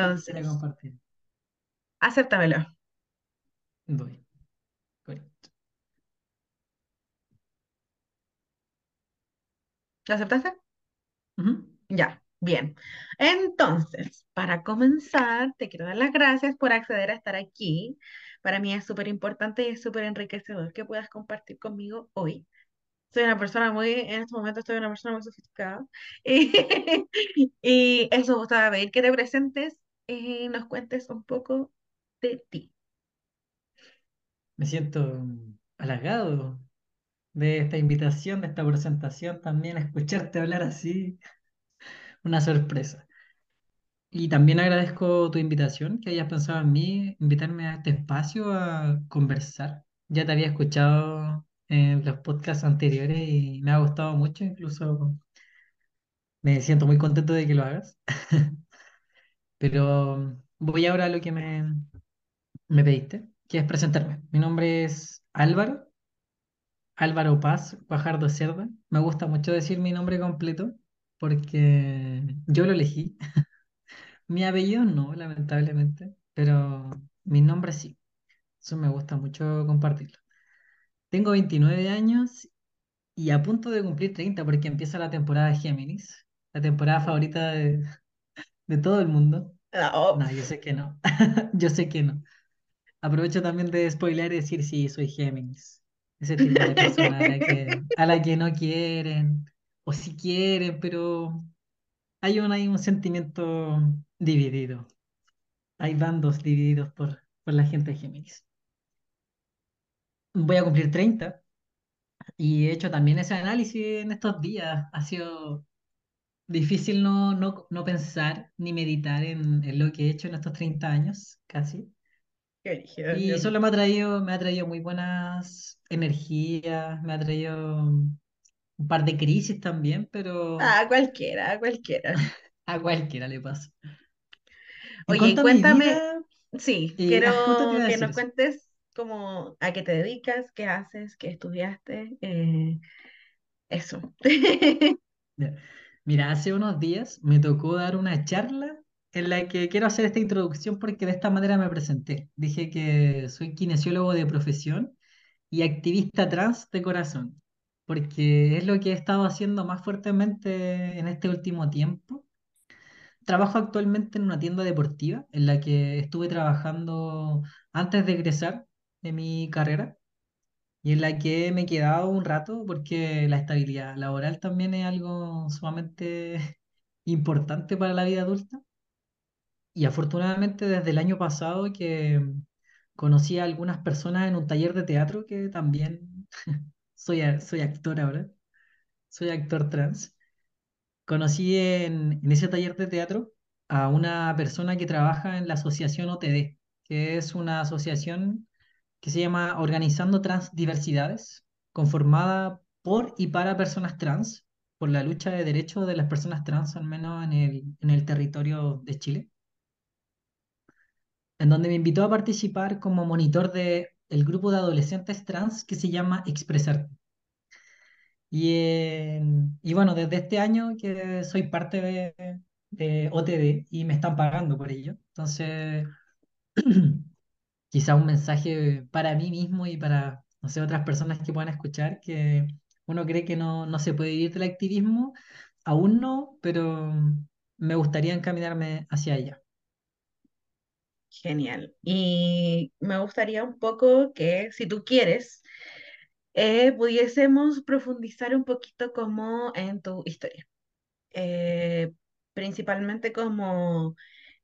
Entonces, compartir. acéptamelo. Doy. Correcto. ¿Lo aceptaste? Ya, bien. Entonces, para comenzar, te quiero dar las gracias por acceder a estar aquí. Para mí es súper importante y es súper enriquecedor que puedas compartir conmigo hoy. Soy una persona muy, en este momento estoy una persona muy sofisticada. Y, y eso, gustaba pedir que te presentes y nos cuentes un poco de ti. Me siento halagado de esta invitación, de esta presentación, también escucharte hablar así, una sorpresa. Y también agradezco tu invitación, que hayas pensado en mí, invitarme a este espacio a conversar. Ya te había escuchado en los podcasts anteriores y me ha gustado mucho, incluso me siento muy contento de que lo hagas. Pero voy ahora a lo que me, me pediste, que es presentarme. Mi nombre es Álvaro, Álvaro Paz Guajardo Cerda. Me gusta mucho decir mi nombre completo porque yo lo elegí. Mi apellido no, lamentablemente, pero mi nombre sí. Eso me gusta mucho compartirlo. Tengo 29 años y a punto de cumplir 30 porque empieza la temporada de Géminis, la temporada favorita de, de todo el mundo. No, No, yo sé que no. Yo sé que no. Aprovecho también de spoiler y decir sí, soy Géminis. Ese tipo de persona a la que, a la que no quieren, o si quieren, pero hay un, hay un sentimiento dividido. Hay bandos divididos por, por la gente de Géminis. Voy a cumplir 30 y he hecho también ese análisis en estos días. Ha sido difícil no, no, no pensar ni meditar en, en lo que he hecho en estos 30 años, casi. qué Y yo- solo me ha traído, me ha traído muy buenas energías, me ha traído un par de crisis también, pero Ah, cualquiera, cualquiera. a cualquiera le pasa. Oye, a cuéntame, vida, sí, eh, ah, quiero iba a que nos eso. cuentes como a qué te dedicas, qué haces, qué estudiaste, eh, eso. Mira, hace unos días me tocó dar una charla en la que quiero hacer esta introducción porque de esta manera me presenté. Dije que soy kinesiólogo de profesión y activista trans de corazón, porque es lo que he estado haciendo más fuertemente en este último tiempo. Trabajo actualmente en una tienda deportiva en la que estuve trabajando antes de egresar de mi carrera y en la que me he quedado un rato porque la estabilidad laboral también es algo sumamente importante para la vida adulta. Y afortunadamente desde el año pasado que conocí a algunas personas en un taller de teatro que también soy, soy actor ahora, soy actor trans. Conocí en, en ese taller de teatro a una persona que trabaja en la asociación OTD, que es una asociación que se llama Organizando Transdiversidades, conformada por y para personas trans, por la lucha de derechos de las personas trans, al menos en el, en el territorio de Chile, en donde me invitó a participar como monitor de el grupo de adolescentes trans que se llama Expresar. Y, en- y bueno, desde este año que soy parte de, de OTD y me están pagando por ello. Entonces, quizá un mensaje para mí mismo y para, no sé, otras personas que puedan escuchar, que uno cree que no, no se puede vivir del activismo, aún no, pero me gustaría encaminarme hacia allá. Genial. Y me gustaría un poco que, si tú quieres, eh, pudiésemos profundizar un poquito como en tu historia. Eh, principalmente como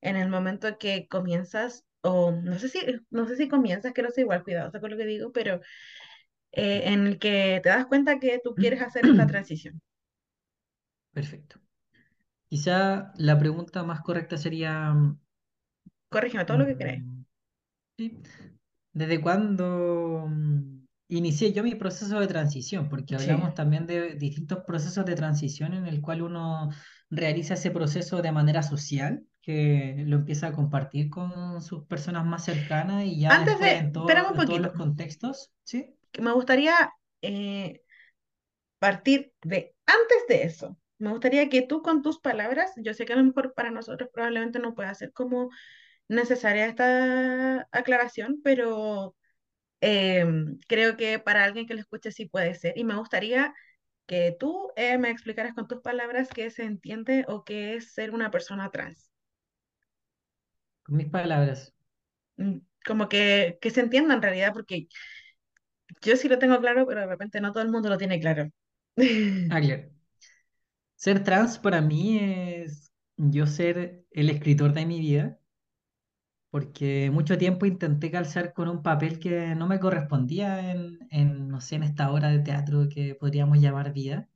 en el momento que comienzas, o no sé si, no sé si comienzas, quiero ser igual cuidadosa con lo que digo, pero eh, en el que te das cuenta que tú quieres hacer esta transición. Perfecto. Quizá la pregunta más correcta sería, Corrígeme todo lo que queráis. mm, sí, ¿desde cuándo mm, inicié yo mi proceso de transición? Porque Sí. hablamos también de distintos procesos de transición en el cual uno realiza ese proceso de manera social, que lo empieza a compartir con sus personas más cercanas y ya Antes después de, en todo, un en todos poquito, los contextos, ¿sí? que me gustaría eh, partir de antes de eso. Me gustaría que tú con tus palabras, yo sé que a lo mejor para nosotros probablemente no pueda ser como necesaria esta aclaración, pero em, creo que para alguien que lo escuche sí puede ser. Y me gustaría que tú eh, me explicaras con tus palabras qué se entiende o qué es ser una persona trans. Con mis palabras. Mm, Como que, que se entienda en realidad, porque yo sí lo tengo claro, pero de repente no todo el mundo lo tiene claro. Ah, claro. Ser trans para mí es yo ser el escritor de mi vida, porque mucho tiempo intenté calzar con un papel que no me correspondía en, en, no sé, en esta obra de teatro que podríamos llamar vida.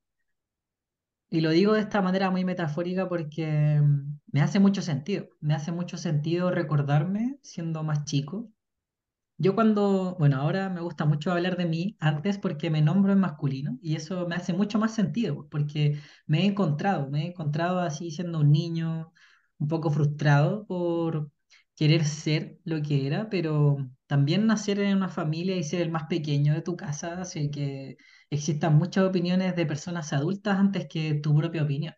Y lo digo de esta manera muy metafórica porque mm, me hace mucho sentido. Me hace mucho sentido recordarme siendo más chico Yo cuando, bueno, ahora me gusta mucho hablar de mí antes porque me nombro en masculino y eso me hace mucho más sentido porque me he encontrado, me he encontrado así siendo un niño un poco frustrado por querer ser lo que era, pero también nacer en una familia y ser el más pequeño de tu casa hace que existan muchas opiniones de personas adultas antes que tu propia opinión.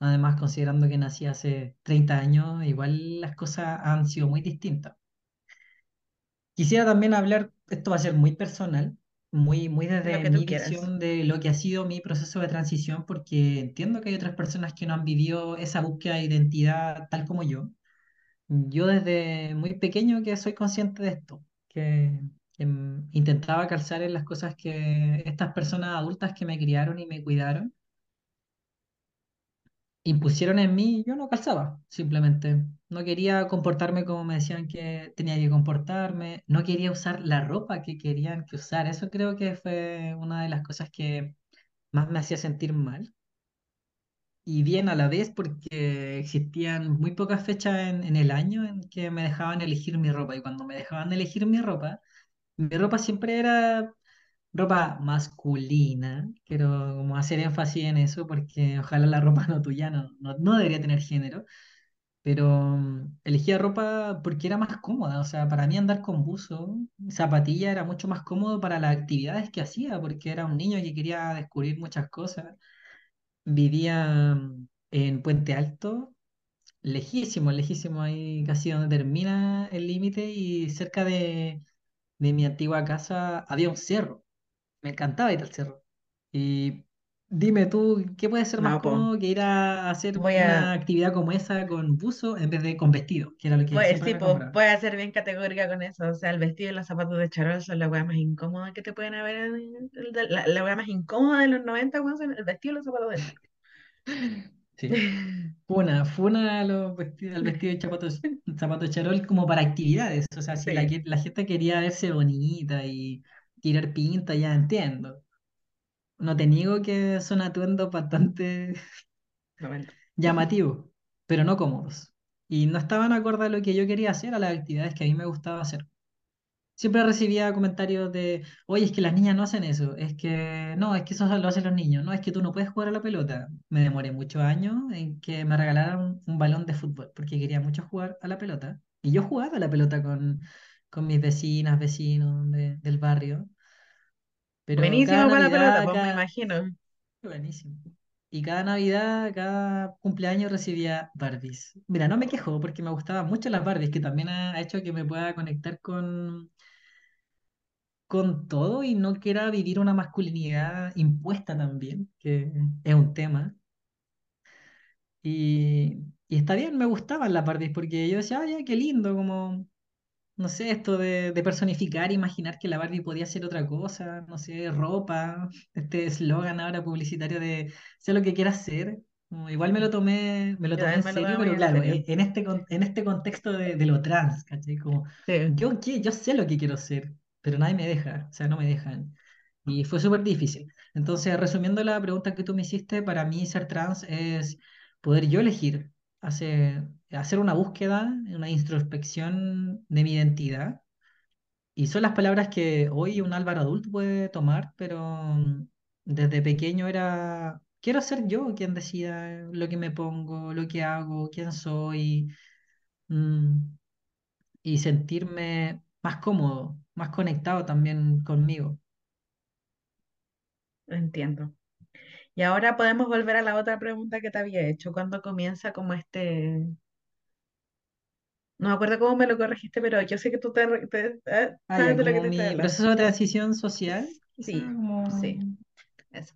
Además, considerando que nací hace 30 años, igual las cosas han sido muy distintas. Quisiera también hablar, esto va a ser muy personal, muy, muy desde mi quieras. visión de lo que ha sido mi proceso de transición, porque entiendo que hay otras personas que no han vivido esa búsqueda de identidad tal como yo. Yo desde muy pequeño que soy consciente de esto, que, mm, intentaba calzar en las cosas que estas personas adultas que me criaron y me cuidaron impusieron en mí, yo no calzaba, simplemente. No quería comportarme como me decían que tenía que comportarme, no quería usar la ropa que querían que usar. Eso creo que fue una de las cosas que más me hacía sentir mal. Y bien a la vez porque existían muy pocas fechas en, en el año en que me dejaban elegir mi ropa. Y cuando me dejaban elegir mi ropa, mi ropa siempre era ropa masculina. Quiero como hacer énfasis en eso porque ojalá la ropa no tuya no, no, no debería tener género. Pero mm, elegía ropa porque era más cómoda. O sea, para mí andar con buzo, zapatilla era mucho más cómodo para las actividades que hacía porque era un niño que quería descubrir muchas cosas. Vivía mm, en Puente Alto. Lejísimo, lejísimo, ahí casi donde termina el límite y cerca de, de mi antigua casa había un cerro. Me encantaba ir al cerro. Y dime tú, ¿qué puede ser más No, cómodo que ir a hacer voy una a, actividad como esa con buzo en vez de con vestido, que era lo que sí, pues, voy a ser bien categórica con eso. O sea, el vestido y los zapatos de charol son la weá más incómoda que te pueden haber. La, la weá más incómoda de los 90 weón, son el vestido y los zapatos de charol. Sí. Funa, funa los vestidos, al vestido de zapatos, zapatos charol como para actividades. O sea, si la, Sí, la gente quería verse bonita y tirar pinta, ya entiendo. No te niego que son atuendos bastante 90. llamativos, pero no cómodos. Y no estaban acorde a lo que yo quería hacer, a las actividades que a mí me gustaba hacer. Siempre recibía comentarios de, oye, es que las niñas no hacen eso, es que no, es que eso lo hacen los niños, no, es que tú no puedes jugar a la pelota. Me demoré muchos años en que me regalaran un, un balón de fútbol, porque quería mucho jugar a la pelota. Y yo jugaba a la pelota con, con mis vecinas, vecinos de- del barrio, pero Buenísimo para la pelota, pues me imagino. Buenísimo. Y cada Navidad, cada cumpleaños recibía Barbies. Mira, no me quejo porque me gustaban mucho las Barbies, que también ha hecho que me pueda conectar con con todo y no quiera vivir una masculinidad impuesta también, que es un tema. Y, y está bien, me gustaban las Barbies porque yo decía, ay, qué lindo, como, no sé, esto de, de personificar, imaginar que la Barbie podía ser otra cosa, no sé, ropa, este eslogan ahora publicitario de sé lo que quieras ser. Como Igual me lo tomé, me lo tomé en lo serio, muy pero claro, serio. e- en este, en este contexto de, de lo trans, ¿cachai? Como, Sí, yo qué, yo sé lo que quiero ser, pero nadie me deja, o sea, no me dejan. Y fue súper difícil. Entonces, resumiendo la pregunta que tú me hiciste, para mí ser trans es poder yo elegir, hacer, hacer una búsqueda, una introspección de mi identidad. Y son las palabras que hoy un Álvaro adulto puede tomar, pero mm, desde pequeño era, quiero ser yo quien decida lo que me pongo, lo que hago, quién soy, mm, y sentirme más cómodo, más conectado también conmigo. entiendo. Y ahora podemos volver a la otra pregunta que te había hecho. ¿Cuándo comienza como este... No me acuerdo cómo me lo corregiste, pero yo sé que tú te, te- eh, Ah, sabes de lo que te mi hablando. proceso de transición social, Sí, como... sí, eso.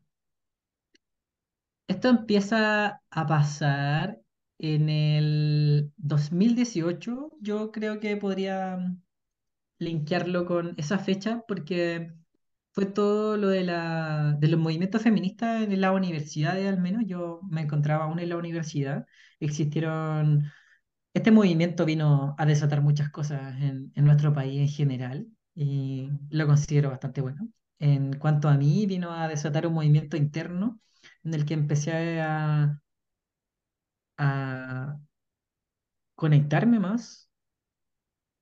Esto empieza a pasar en el 2018, yo creo que podría linkearlo con esa fecha porque fue todo lo de la, de los movimientos feministas en las universidades, al menos yo me encontraba aún en la universidad. Existieron, este movimiento vino a desatar muchas cosas en, en nuestro país en general y lo considero bastante bueno. En cuanto a mí, vino a desatar un movimiento interno en el que empecé a, a conectarme más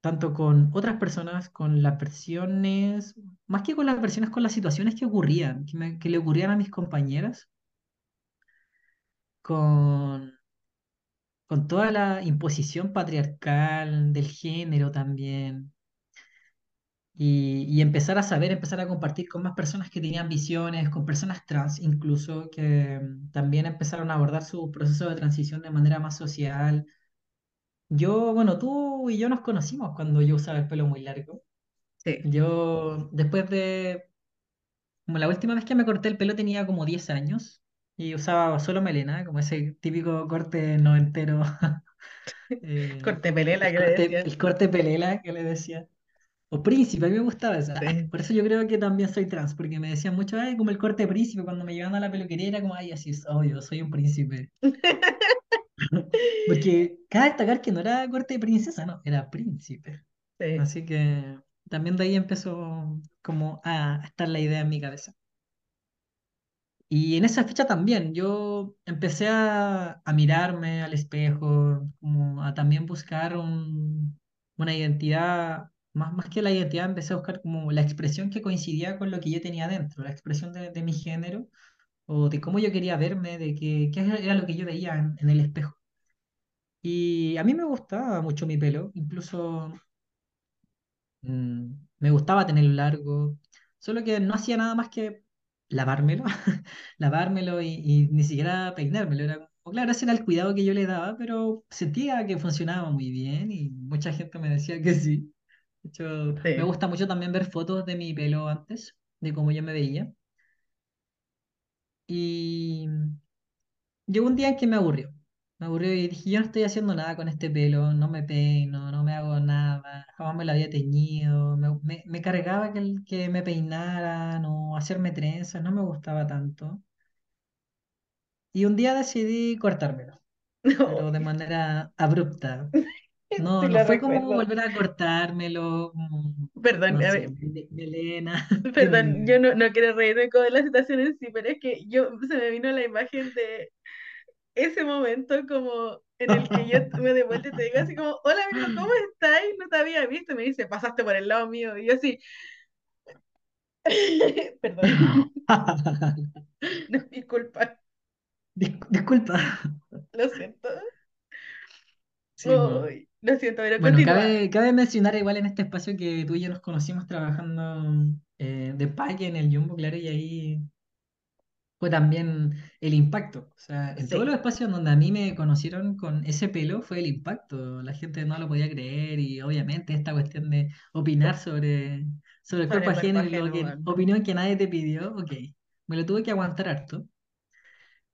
tanto con otras personas, con las versiones, más que con las versiones, con las situaciones que ocurrían, que, me- le ocurrían a mis compañeras, con, con toda la imposición patriarcal del género también, y, y empezar a saber, empezar a compartir con más personas que tenían visiones, con personas trans incluso, que mm, también empezaron a abordar su proceso de transición de manera más social. Yo, bueno, tú y yo nos conocimos cuando yo usaba el pelo muy largo. Sí. Yo, después de Como la última vez que me corté el pelo tenía como 10 años y usaba solo melena, como ese típico corte noventero, eh, Corte pelela el que le corte, decían. el corte pelela que le decía. O príncipe, a mí me gustaba esa. Sí. Por eso yo creo que también soy trans, porque me decían mucho, ay, como el corte príncipe, cuando me llevaban a la peluquería era como, ay, así es, obvio, soy un príncipe. Porque cabe destacar que no era corte de princesa, no, era príncipe. Sí. Así que también de ahí empezó como a estar la idea en mi cabeza. Y en esa fecha también yo empecé a, a mirarme al espejo, como a también buscar un- una identidad, más, más que la identidad, empecé a buscar como la expresión que coincidía con lo que yo tenía dentro, la expresión de, de mi género o de cómo yo quería verme, de qué, qué era lo que yo veía en, en el espejo. Y a mí me gustaba mucho mi pelo, incluso Mm, me gustaba tenerlo largo, solo que no hacía nada más que lavármelo, lavármelo y, y ni siquiera peinármelo. Era como, claro, ese era el cuidado que yo le daba, pero sentía que funcionaba muy bien y mucha gente me decía que sí. De hecho, me gusta mucho también ver fotos de mi pelo antes, de cómo yo me veía. Y Llegó un día en que me aburrió. Me aburrió y dije, yo no estoy haciendo nada con este pelo, no me peino, no me hago nada, jamás me lo había teñido, me, me- me cargaba que, el- que me peinaran o hacerme trenzas, no me gustaba tanto. Y un día decidí cortármelo, No, pero de manera abrupta. No, sí no lo fue como recuerdo. volver a cortármelo, como, Perdón, no a sé, ver, mele- melena. Perdón, yo dime. no, no quiero reírme con la situación en sí, pero es que yo se me vino la imagen de ese momento como en el que yo me de vuelta y te digo así como, hola amigo, ¿cómo estás? No te había visto. Y me dice, pasaste por el lado mío. Y yo así, perdón, no, disculpa, Dis- disculpa. lo siento. Sí, lo siento, pero Bueno, cabe, cabe mencionar igual en este espacio que tú y yo nos conocimos trabajando eh, de paque en el Jumbo, claro, y ahí fue también el impacto. O sea, en todos los Sí, espacios donde a mí me conocieron con ese pelo fue el impacto. La gente no lo podía creer y obviamente esta cuestión de opinar sobre, sobre el cuerpo ajeno y lo que, opinión que nadie te pidió, ok, me lo tuve que aguantar harto.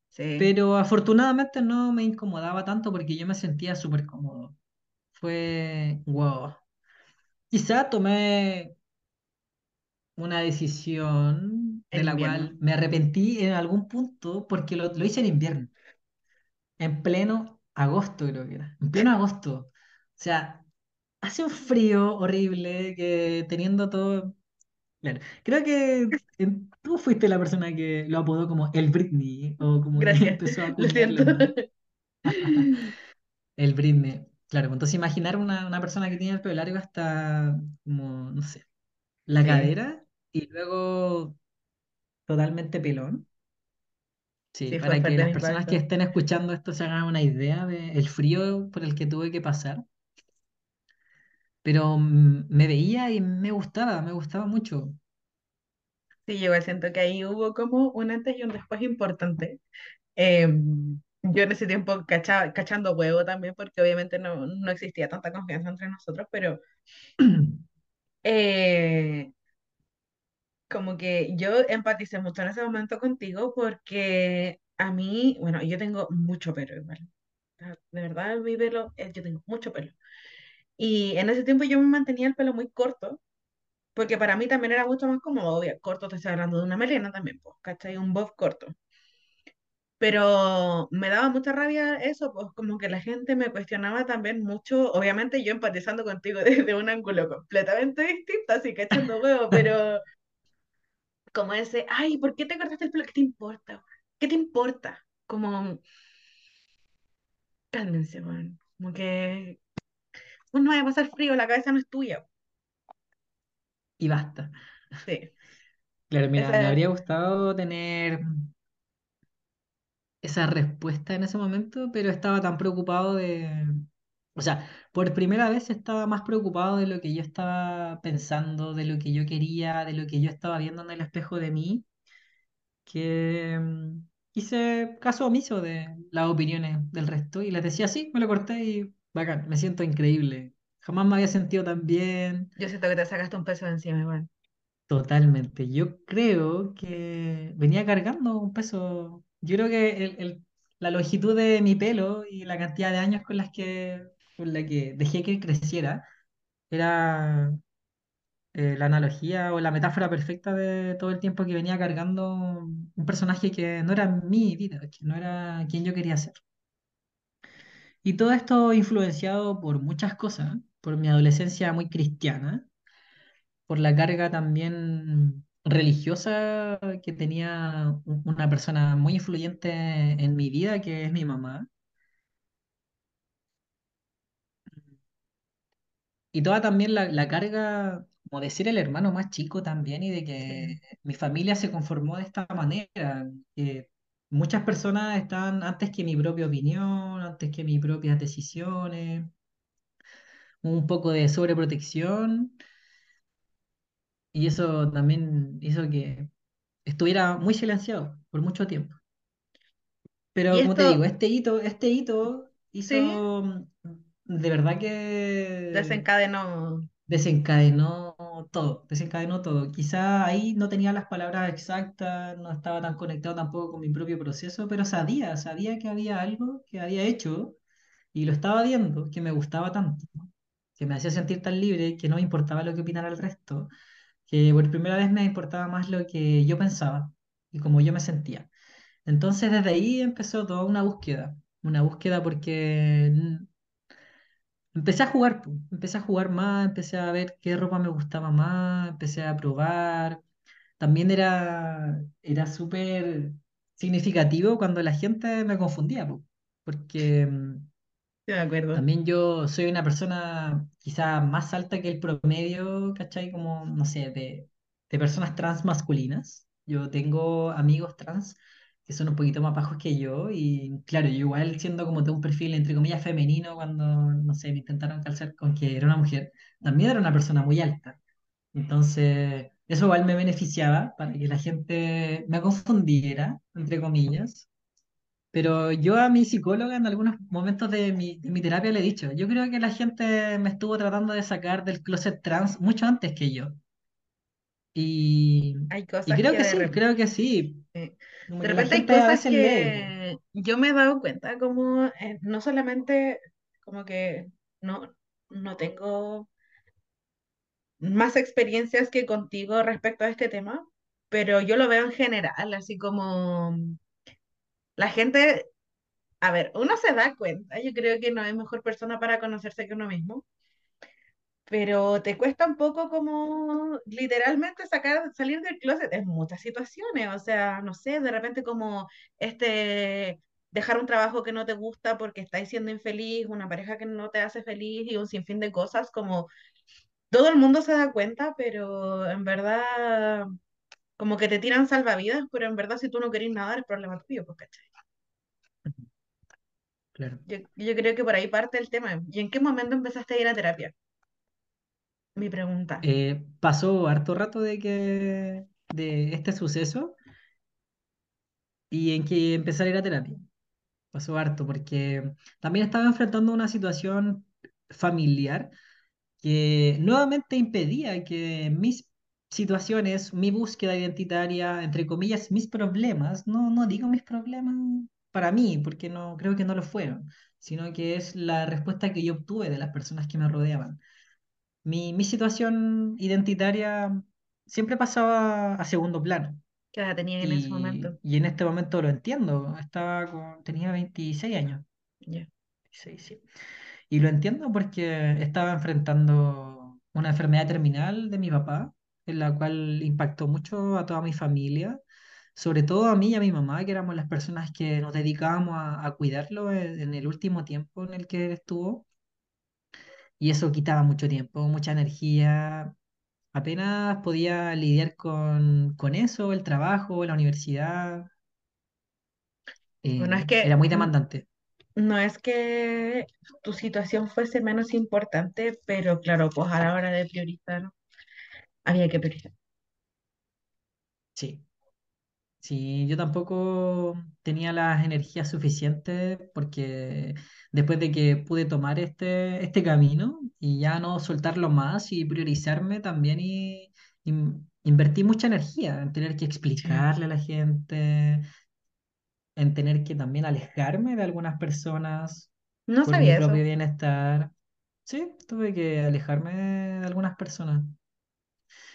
Sí, Pero afortunadamente no me incomodaba tanto porque yo me sentía súper cómodo. Fue wow. Quizá tomé una decisión de la cual me arrepentí en algún punto porque lo, lo hice en invierno, en pleno agosto creo que era, en pleno agosto. O sea, hace un frío horrible que teniendo todo... Claro, creo que en- tú fuiste la persona que lo apodó como el Britney o como que Gracias, empezó a lo acuñarle siento. más. El Britney. Claro, pues entonces imaginar una, una persona que tiene el pelo largo hasta como, no sé, la Sí, cadera y luego totalmente pelón. Sí, sí, fue para que fuerte el las personas que impacto. estén escuchando esto se hagan una idea del frío por el que tuve que pasar. Pero mm, me veía y me gustaba, me gustaba mucho. Sí, yo igual siento que ahí hubo como un antes y un después importante. Eh, yo en ese tiempo cacha- cachando huevo también, porque obviamente no, no existía tanta confianza entre nosotros, pero eh, como que yo empaticé mucho en ese momento contigo porque a mí, bueno, yo tengo mucho pelo igual. De verdad, mi pelo, eh, yo tengo mucho pelo. Y en ese tiempo yo me mantenía el pelo muy corto, porque para mí también era mucho más cómodo, obvio, corto, te estoy hablando de una melena también, pues, ¿cachai? Un bob corto. Pero me daba mucha rabia eso, pues como que la gente me cuestionaba también mucho, obviamente yo empatizando contigo desde un ángulo completamente distinto, así que echando huevo, pero como ese, ay, ¿por qué te cortaste el pelo? ¿Qué te importa? ¿Qué te importa? Como, cálmense, weón. Como que uno va a pasar frío, la cabeza no es tuya. Y basta. Sí, Claro, mira, me habría gustado tener esa respuesta en ese momento, pero estaba tan preocupado de... O sea, por primera vez estaba más preocupado de lo que yo estaba pensando, de lo que yo quería, de lo que yo estaba viendo en el espejo de mí, que mm, hice caso omiso de las opiniones del resto y les decía, sí, me lo corté y bacán, me siento increíble. Jamás me había sentido tan bien. yo siento que te sacaste un peso de encima, igual. Totalmente. Yo creo que venía cargando un peso. Yo creo que el- el- la longitud de mi pelo y la cantidad de años con las que, con la que dejé que creciera era eh, la analogía o la metáfora perfecta de todo el tiempo que venía cargando un personaje que no era mi vida, que no era quien yo quería ser. Y todo esto influenciado por muchas cosas, por mi adolescencia muy cristiana por la carga también religiosa que tenía una persona muy influyente en mi vida, que es mi mamá. Y toda también la, la carga como de ser el hermano más chico también y de Sí. que mi familia se conformó de esta manera. que muchas personas están antes que mi propia opinión, antes que mis propias decisiones, un poco de sobreprotección. Y eso también hizo que estuviera muy silenciado por mucho tiempo. Pero como te digo, este hito, este hito hizo de verdad que desencadenó. desencadenó todo, desencadenó todo. Quizá ahí no tenía las palabras exactas, no estaba tan conectado tampoco con mi propio proceso, pero sabía, sabía que había algo que había hecho y lo estaba viendo, que me gustaba tanto, que me hacía sentir tan libre, que no me importaba lo que opinara el resto, que por primera vez me importaba más lo que yo pensaba y cómo yo me sentía. Entonces desde ahí empezó toda una búsqueda, una búsqueda porque empecé a jugar, empecé a jugar más, empecé a ver qué ropa me gustaba más, empecé a probar. También era, era súper significativo cuando la gente me confundía, porque mm, me acuerdo. también yo soy una persona quizá más alta que el promedio, ¿cachai? Como, no sé, de, de personas trans masculinas. Yo tengo amigos trans que son un poquito más bajos que yo y claro, yo igual siendo como de un perfil entre comillas femenino cuando, no sé, me intentaron calzar con que era una mujer, también era una persona muy alta. Entonces, eso igual me beneficiaba para que la gente me confundiera, entre comillas. Pero yo a mi psicóloga en algunos momentos de mi, de mi terapia le he dicho, yo creo que la gente me estuvo tratando de sacar del closet trans mucho antes que yo. Y, Hay y cosas creo que que sí, repente creo que sí. De que repente hay cosas veces lee, que yo me he dado cuenta, como eh, no solamente como que no, no tengo más experiencias que contigo respecto a este tema, pero yo lo veo en general, así como la gente, a ver, uno se da cuenta, yo creo que no hay mejor persona para conocerse que uno mismo. Pero te cuesta un poco como literalmente sacar, salir del closet en muchas situaciones, o sea, no sé, de repente como este, dejar un trabajo que no te gusta porque estáis siendo infeliz, una pareja que no te hace feliz y un sinfín de cosas, como todo el mundo se da cuenta, pero en verdad como que te tiran salvavidas, pero en verdad si tú no querés nada, el problema tuyo, pues, ¿cachai? Claro. Yo, yo creo que por ahí parte el tema. ¿Y en qué momento empezaste a ir a terapia? Mi pregunta. Eh, pasó harto rato de que de este suceso y en que empezar a ir a terapia. Pasó harto porque también estaba enfrentando una situación familiar que nuevamente impedía que mis situaciones, mi búsqueda identitaria, entre comillas, mis problemas, no, no digo mis problemas para mí, porque no creo que no lo fueron, sino que es la respuesta que yo obtuve de las personas que me rodeaban. Mi, mi situación identitaria siempre pasaba a segundo plano. ¿Qué edad tenías en ese Y, momento? y en este momento lo entiendo. Estaba con, tenía 26 años. Ya. 26, sí. Y lo entiendo porque estaba enfrentando una enfermedad terminal de mi papá, en la cual impactó mucho a toda mi familia, sobre todo a mí y a mi mamá, que éramos las personas que nos dedicábamos a, a cuidarlo en, en el último tiempo en el que él estuvo. Y eso quitaba mucho tiempo, mucha energía. Apenas podía lidiar con, con eso, el trabajo, la universidad. Bueno, es eh, que era muy demandante. no es que tu situación fuese menos importante, pero claro, pues a la hora de priorizar, había que priorizar. Sí. Sí, yo tampoco tenía las energías suficientes porque después de que pude tomar este, este camino y ya no soltarlo más y priorizarme también y, in- invertí mucha energía en tener que Sí. explicarle a la gente, en tener que también alejarme de algunas personas No por mi sabía propio eso. bienestar. Sí, tuve que alejarme de algunas personas.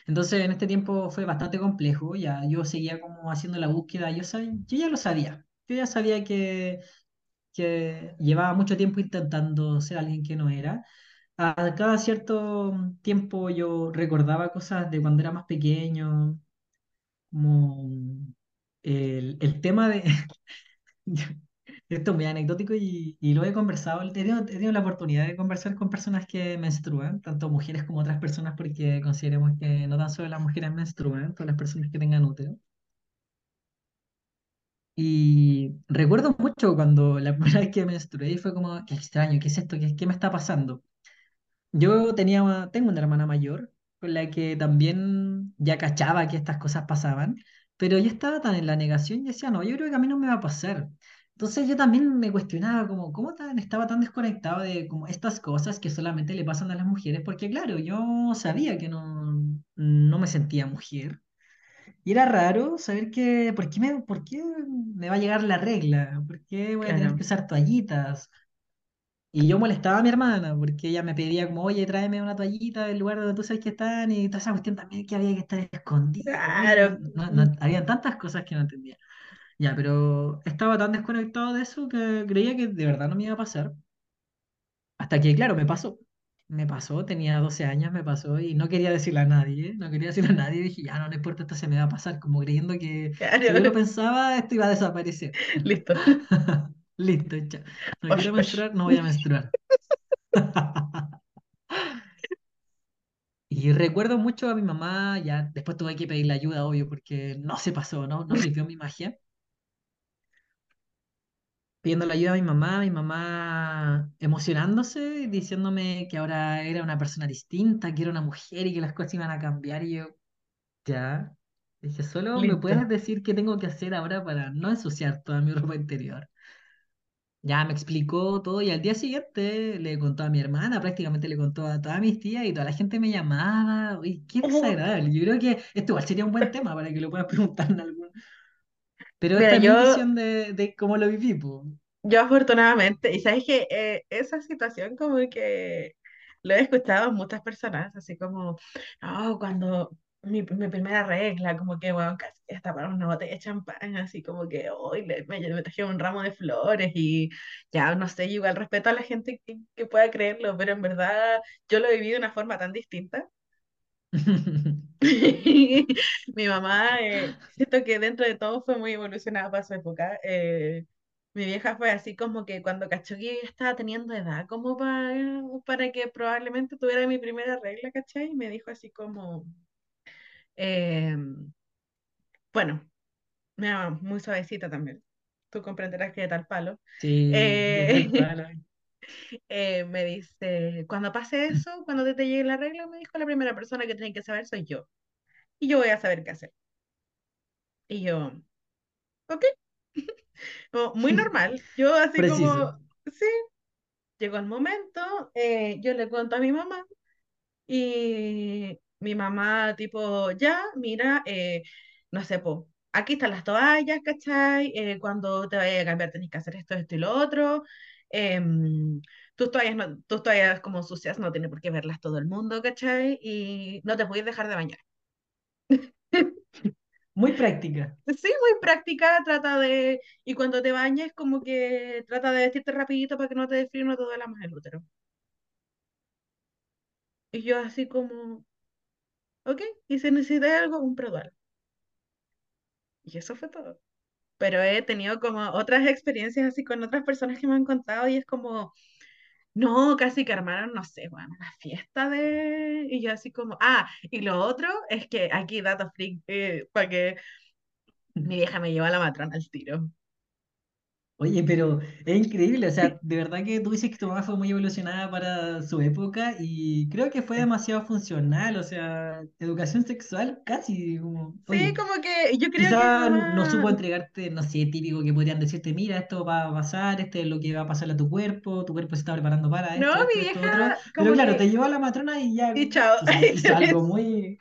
Entonces, en este tiempo fue bastante complejo, ya yo seguía como haciendo la búsqueda, yo, sab- yo ya lo sabía, yo ya sabía que, que llevaba mucho tiempo intentando ser alguien que no era. A cada cierto tiempo yo recordaba cosas de cuando era más pequeño, como el, el tema de... Esto es muy anecdótico y, y lo he conversado, he tenido, he tenido la oportunidad de conversar con personas que menstruan, tanto mujeres como otras personas, porque consideremos que no tan solo las mujeres menstruan, todas las personas que tengan útero. Y recuerdo mucho cuando la primera vez que menstrué fue como, qué extraño, ¿qué es esto? ¿Qué, qué me está pasando? Yo tenía, tengo una hermana mayor con la que también ya cachaba que estas cosas pasaban, pero yo estaba tan en la negación y decía, no, yo creo que a mí no me va a pasar. Entonces yo también me cuestionaba como, ¿cómo tan, estaba tan desconectado de como estas cosas que solamente le pasan a las mujeres? Porque claro, yo sabía que no, no me sentía mujer. Y era raro saber que, ¿por qué me, por qué me va a llegar la regla? ¿Por qué voy a tener que usar toallitas? Y yo molestaba a mi hermana porque ella me pedía como, oye, tráeme una toallita del lugar donde tú sabes que están y toda esa cuestión también que había que estar no, Claro. no, no- había tantas cosas que no entendía. Ya, pero estaba tan desconectado de eso que creía que de verdad no me iba a pasar. Hasta que, claro, me pasó. Me pasó, tenía 12 años, me pasó y no quería decirle a nadie, no quería decirle a nadie. Dije, ya no, no importa, esto se me va a pasar, como creyendo que si yo lo Claro. pensaba, esto iba a desaparecer. Listo. Listo, ya. No Osh, quiero osh. menstruar, no voy a menstruar. Y recuerdo mucho a mi mamá, ya después tuve que pedirle ayuda, obvio, porque no se pasó, ¿no? No sirvió mi magia. Pidiendo la ayuda a mi mamá, mi mamá emocionándose, diciéndome que ahora era una persona distinta, que era una mujer y que las cosas iban a cambiar. Y yo, ya. Dije, solo me Listo. puedes decir qué tengo que hacer ahora para no ensuciar toda mi ropa interior. Ya me explicó todo y al día siguiente le contó a mi hermana, prácticamente le contó a todas mis tías y toda la gente me llamaba. Uy, qué desagradable. Yo creo que esto igual sería un buen tema para que lo puedas preguntar en algún. Pero Mira, esta es mi visión de, de cómo lo viví, po. Yo afortunadamente, y sabes que eh, esa situación como que lo he escuchado a muchas personas, así como, no, cuando mi, mi primera regla, como que, bueno, casi destaparon una botella de champán, así como que, hoy me, me trajeron un ramo de flores y ya, no sé, igual respeto a la gente que, que pueda creerlo, pero en verdad yo lo he vivido de una forma tan distinta. Mi mamá, eh, siento que dentro de todo fue muy evolucionada para su época. eh, mi vieja fue así como que cuando cachó que yo estaba teniendo edad como para, para que probablemente tuviera mi primera regla, ¿cachai? Y me dijo así como, eh, bueno, mamá, muy suavecita también. Tú comprenderás que de tal palo. Sí, de tal Eh, palo. eh, me dice, cuando pase eso, cuando te, te llegue la regla, me dijo, la primera persona que tiene que saber soy yo. Y yo voy a saber qué hacer. Y yo, ok, como muy normal. Yo así Preciso. como, sí, llegó el momento, eh, yo le cuento a mi mamá y mi mamá tipo, ya, mira, eh, no sé, po, aquí están las toallas, ¿cachai? Eh, cuando te vayas a cambiar tenés que hacer esto, esto y lo otro. Em, tus toallas, no, tus toallas como sucias no tiene por qué verlas todo el mundo, ¿cachai? Y no te puedes dejar de bañar. Muy práctica. Sí, muy práctica, trata de, y cuando te bañes, como que trata de vestirte rapidito para que no te y no te duela más el útero. Y yo así como, ok, y si necesitas algo, un produal. Y eso fue todo. Pero he tenido como otras experiencias así con otras personas que me han contado y es como, no, casi que armaron, no sé, bueno, una fiesta de... Y yo así como, ah, y lo otro es que aquí datos freak, para que mi vieja me lleva a la matrona al tiro. Oye, pero es increíble, o sea, de verdad que tú dices que tu mamá fue muy evolucionada para su época y creo que fue demasiado funcional, o sea, educación sexual casi, como, Sí, oye, como que yo creo que quizá no mamá, supo entregarte, no sé, típico que podrían decirte, mira, esto va a pasar, este es lo que va a pasarle a tu cuerpo, tu cuerpo se está preparando para no, esto, esto, mi esto, otro, vieja pero claro, te que, llevó a la matrona y ya, y chao, o sea, hizo algo muy...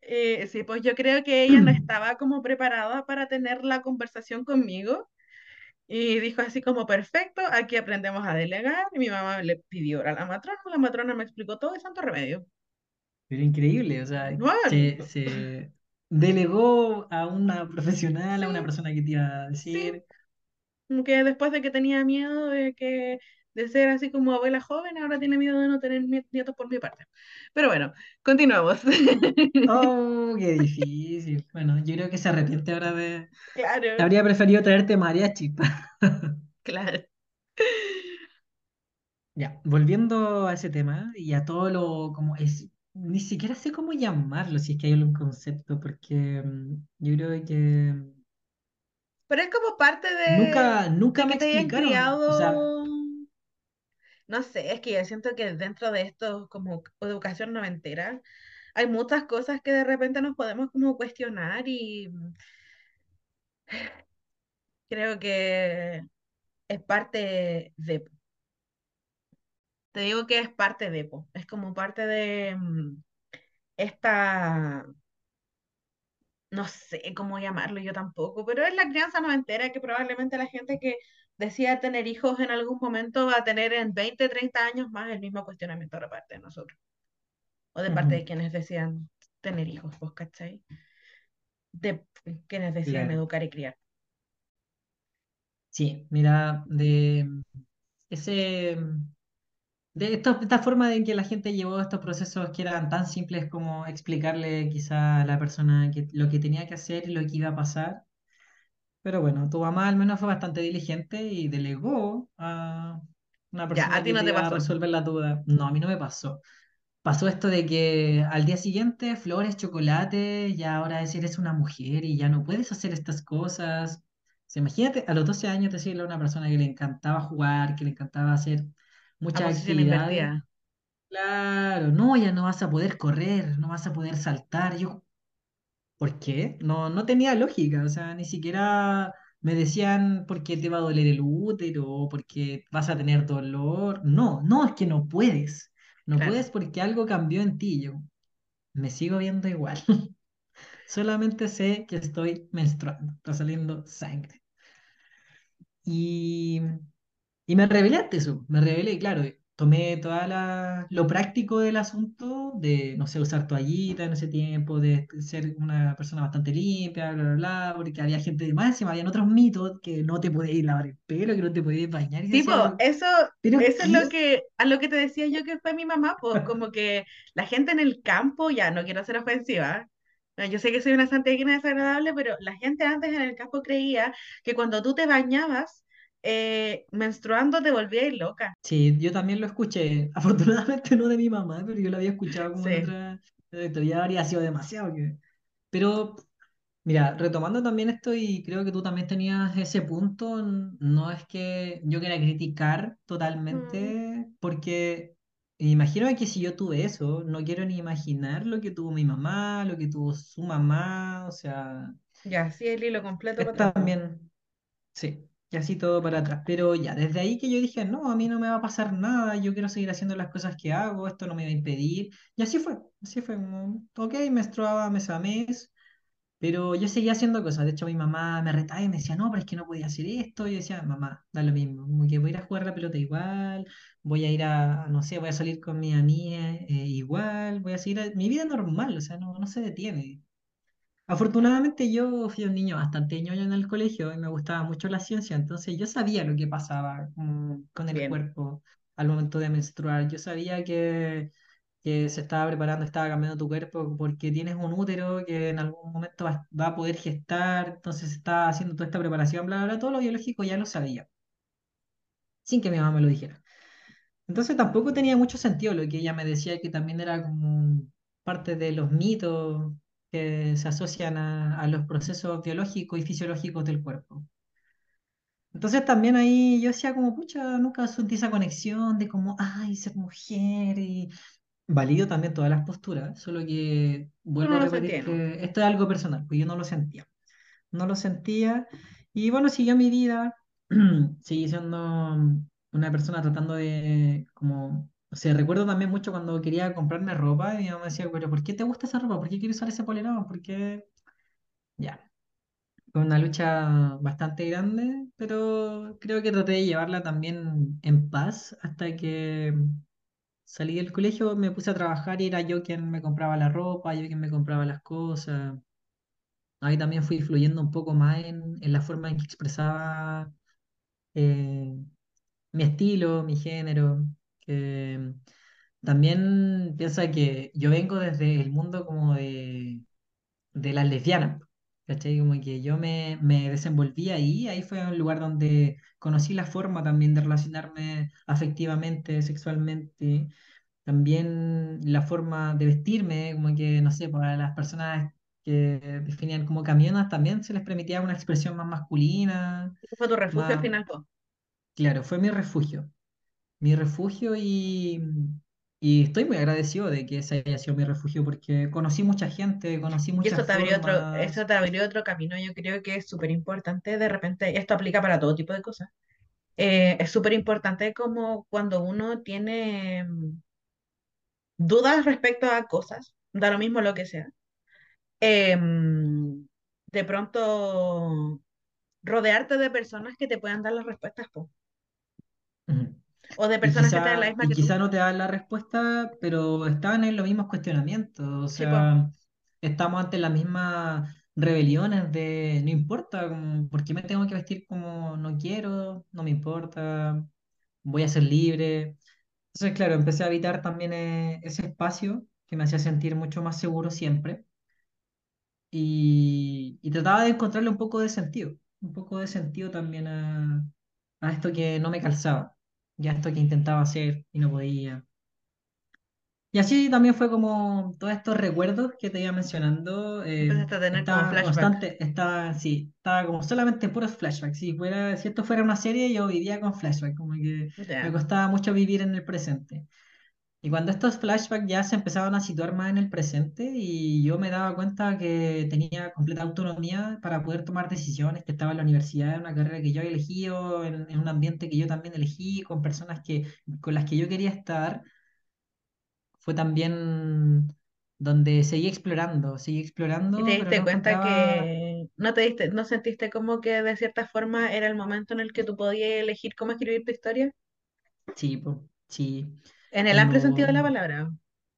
Eh, sí, pues yo creo que ella no estaba como preparada para tener la conversación conmigo y dijo así como, perfecto, aquí aprendemos a delegar y mi mamá le pidió a la matrona, la matrona me explicó todo y santo remedio. Pero increíble, o sea, se, Bueno, se delegó a una profesional, sí, a una persona que te iba a sí, decir... como que después de que tenía miedo de que de ser así como abuela joven, ahora tiene miedo de no tener nie- nietos por mi parte. Pero bueno, continuamos. Oh, qué difícil. Bueno, yo creo que se arrepiente ahora de... Claro, Habría preferido traerte mariachi. claro. Ya, volviendo a ese tema y a todo lo como es, ni siquiera sé cómo llamarlo, si es que hay algún concepto, porque mm, yo creo que Pero es como parte de, nunca, nunca de me que te explicaron. O sea, criado. No sé, es que yo siento que dentro de esto, como educación noventera, hay muchas cosas que de repente nos podemos como cuestionar y creo que es parte de, te digo que es parte de, es como parte de mm, esta, no sé cómo llamarlo yo tampoco, pero es la crianza noventera que probablemente la gente que decida tener hijos en algún momento va a tener en 20 30 años más el mismo cuestionamiento de parte de nosotros, o de parte de quienes decían tener hijos, ¿vos cachai? de quienes deciden claro. educar y criar. Sí, mira, de ese, de esta, esta forma de que la gente llevó estos procesos que eran tan simples como explicarle quizá a la persona que, lo que tenía que hacer y lo que iba a pasar Pero bueno, tu mamá al menos fue bastante diligente y delegó a una Ya, a persona ti no te te iba a pasó. resolver la duda. No, a mí no me pasó. Pasó esto de que al día siguiente flores, chocolate, y ahora es eres una mujer y ya no puedes hacer estas cosas. O sea, imagínate a los 12 años decirle a una persona que le encantaba jugar, que le encantaba hacer muchas posición actividades. invertida. Claro, no, ya no vas a poder correr, no vas a poder saltar. Yo, ¿Por qué? No, no tenía lógica, o sea, ni siquiera me decían porque te va a doler el útero o porque vas a tener dolor. No, no, es que no puedes. No Claro. puedes porque algo cambió en ti. Yo me sigo viendo igual. Solamente sé que estoy menstruando, está saliendo sangre. Y Y me revelé ante eso, me revelé, claro, tomé toda la, lo práctico del asunto, de, no sé, usar toallita en ese tiempo, de ser una persona bastante limpia, bla, bla, bla, porque había gente de más, encima habían otros mitos, que no te podías lavar el pelo, que no te podías bañar, y Tipo, eso, ¿pero eso es lo que, a lo que te decía yo que fue mi mamá, pues como que la gente en el campo, ya no quiero ser ofensiva, yo sé que soy una santiaguina desagradable, pero la gente antes en el campo creía que cuando tú te bañabas, eh, menstruando te volvías loca. Sí, yo también lo escuché, afortunadamente no de mi mamá, pero yo lo había escuchado como Sí. otra, ya habría sido demasiado. que- Pero Mira, retomando también esto y creo que tú también tenías ese punto, no es que yo quiera criticar Mm, totalmente, porque imagino que si yo tuve eso, no quiero ni imaginar lo que tuvo mi mamá, lo que tuvo su mamá, o sea, Ya, sí, el hilo completo también, sí, y así todo para atrás. Pero ya, desde ahí que yo dije, no, a mí no me va a pasar nada, yo quiero seguir haciendo las cosas que hago, esto no me va a impedir. Y así fue, así fue, ok, menstruaba mes a mes, pero yo seguía haciendo cosas. De hecho, mi mamá me retaba y me decía, no, pero es que no podía hacer esto. Y yo decía, mamá, da lo mismo. Como que voy a ir a jugar la pelota igual, voy a ir a, no sé, voy a salir con mis amigas eh, igual, voy a seguir a- mi vida normal, o sea, no, no se detiene. Afortunadamente yo fui un niño bastante ñoño en el colegio y me gustaba mucho la ciencia, entonces yo sabía lo que pasaba con, con el Bien, cuerpo al momento de menstruar. Yo sabía que que se estaba preparando, estaba cambiando tu cuerpo porque tienes un útero que en algún momento va, va a poder gestar, entonces se está haciendo toda esta preparación, bla, bla, bla, todo lo biológico ya lo sabía, sin que mi mamá me lo dijera. Entonces tampoco tenía mucho sentido lo que ella me decía, que también era como parte de los mitos que se asocian a, a los procesos biológicos y fisiológicos del cuerpo. Entonces también ahí yo decía como, pucha, nunca sentí esa conexión de como, ay, ser mujer y Valido también todas las posturas, solo que vuelvo no a repetir que esto es algo personal, pues yo no lo sentía. No lo sentía y bueno, siguió mi vida, seguí siendo una persona tratando de, como, o sea, recuerdo también mucho cuando quería comprarme ropa y mi mamá me decía, pero ¿por qué te gusta esa ropa? ¿Por qué quieres usar ese polerón? ¿Por qué? Ya, fue una lucha bastante grande, pero creo que traté de llevarla también en paz hasta que Salí del colegio, me puse a trabajar y era yo quien me compraba la ropa, yo quien me compraba las cosas. Ahí también fui fluyendo un poco más en, en la forma en que expresaba eh, mi estilo, mi género. Que también piensa que yo vengo desde el mundo como de, de las lesbianas, ¿cachai? Como que yo me, me desenvolví ahí, ahí fue un lugar donde conocí la forma también de relacionarme afectivamente, sexualmente también la forma de vestirme, como que, no sé, para las personas que definían como camionas, también se les permitía una expresión más masculina, Ese fue tu refugio al final, claro, fue mi refugio, mi refugio y, y estoy muy agradecido de que ese haya sido mi refugio porque conocí mucha gente, conocí Y eso muchas te abrió otro, eso te abrió otro camino, yo creo que es súper importante, de repente, esto aplica para todo tipo de cosas. Eh, es súper importante como cuando uno tiene mm, dudas respecto a cosas, da lo mismo lo que sea. em, de pronto rodearte de personas que te puedan dar las respuestas, po. Ujú. O de personas que tengan la quizá, misma que tú. quizá no te dan la respuesta, pero estaban en los mismos cuestionamientos. O Sí, po. sea, estamos ante las mismas rebeliones de no importa, como, ¿por qué me tengo que vestir como no quiero? No me importa, voy a ser libre. Entonces, claro, empecé a habitar también eh, ese espacio que me hacía sentir mucho más seguro siempre y, y trataba de encontrarle un poco de sentido, un poco de sentido también a, a esto que no me calzaba, ya esto que intentaba hacer y no podía. Y así también fue como todos estos recuerdos que te iba mencionando, eh, Empezaste a tener como estaba flashback. constante, estaba, sí, estaba como solamente en puros flashbacks. Si fuera, si esto fuera una serie, yo vivía con flashbacks, como que me Ya. costaba mucho vivir en el presente. Y cuando estos flashbacks ya se empezaban a situar más en el presente y yo me daba cuenta que tenía completa autonomía para poder tomar decisiones, que estaba en la universidad, en una carrera que yo había elegido, en, en un ambiente que yo también elegí, con personas que, con las que yo quería estar, fue también donde seguí explorando, seguí Y te explorando, pero no diste cuenta encontraba, que no te diste, no sentiste como que de cierta forma era el momento en el que tú podías elegir cómo escribir tu historia. sí, sí, En el amplio sentido cuando de la palabra.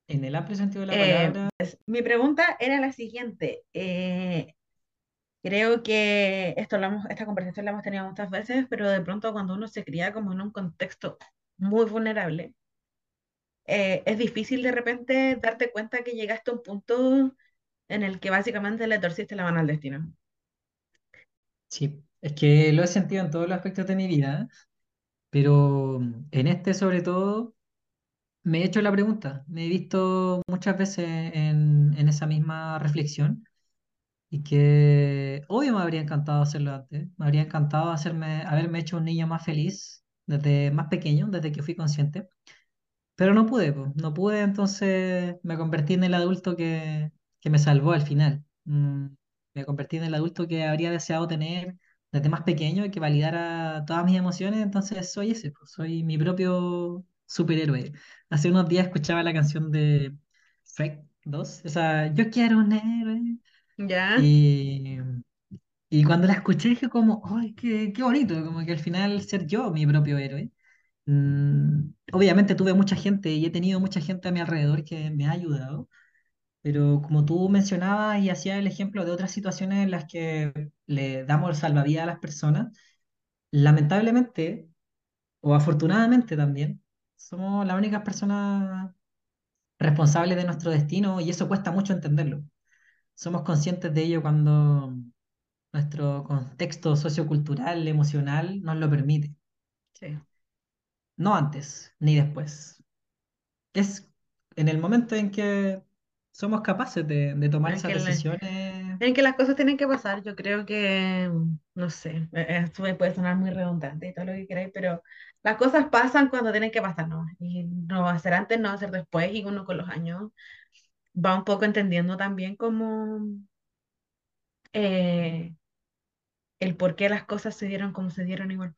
en el amplio sentido de la Eh, palabra, mi pregunta era la siguiente. Eh, creo que esto lo hemos- esta conversación la hemos tenido muchas veces, pero de pronto cuando uno se cría como en un contexto muy vulnerable, eh, es difícil de repente darte cuenta que llegaste a un punto en el que básicamente le torciste la mano al destino. sí, es que lo he sentido en todos los aspectos de mi vida. Pero en este sobre todo me he hecho la pregunta, me he visto muchas veces en, esa misma reflexión y que obvio me habría encantado hacerlo antes, me habría encantado hacerme, haberme hecho un niño más feliz desde más pequeño, desde que fui consciente, Pero no pude, no pude, entonces me convertí en el adulto que, que me salvó al final. Mm, me convertí en el adulto que habría deseado tener desde más pequeño y que validara todas mis emociones, entonces soy ese, soy mi propio superhéroe. Hace unos días escuchaba la canción de Shrek 2, esa Yo quiero un héroe. ¿Ya? Y, y cuando la escuché dije como, ¡ay, qué, qué bonito! Como que al final ser yo mi propio héroe. Mm, obviamente tuve mucha gente y he tenido mucha gente a mi alrededor que me ha ayudado, pero como tú mencionabas y hacías el ejemplo de otras situaciones en las que le damos salvavidas a las personas, lamentablemente o afortunadamente también, somos las únicas personas responsables de nuestro destino y eso cuesta mucho entenderlo. Somos conscientes de ello cuando nuestro contexto sociocultural, emocional nos lo permite, Sí. no antes ni después. es en el momento en que somos capaces de, de tomar En esas decisiones. en que las cosas tienen que pasar, yo creo que, no sé, eh, esto me puede sonar muy redundante y todo lo que queráis, pero las cosas pasan cuando tienen que pasar, ¿no? Y no va a ser antes, no va a ser después, y uno con los años va un poco entendiendo también como eh, el por qué las cosas se dieron como se dieron igual.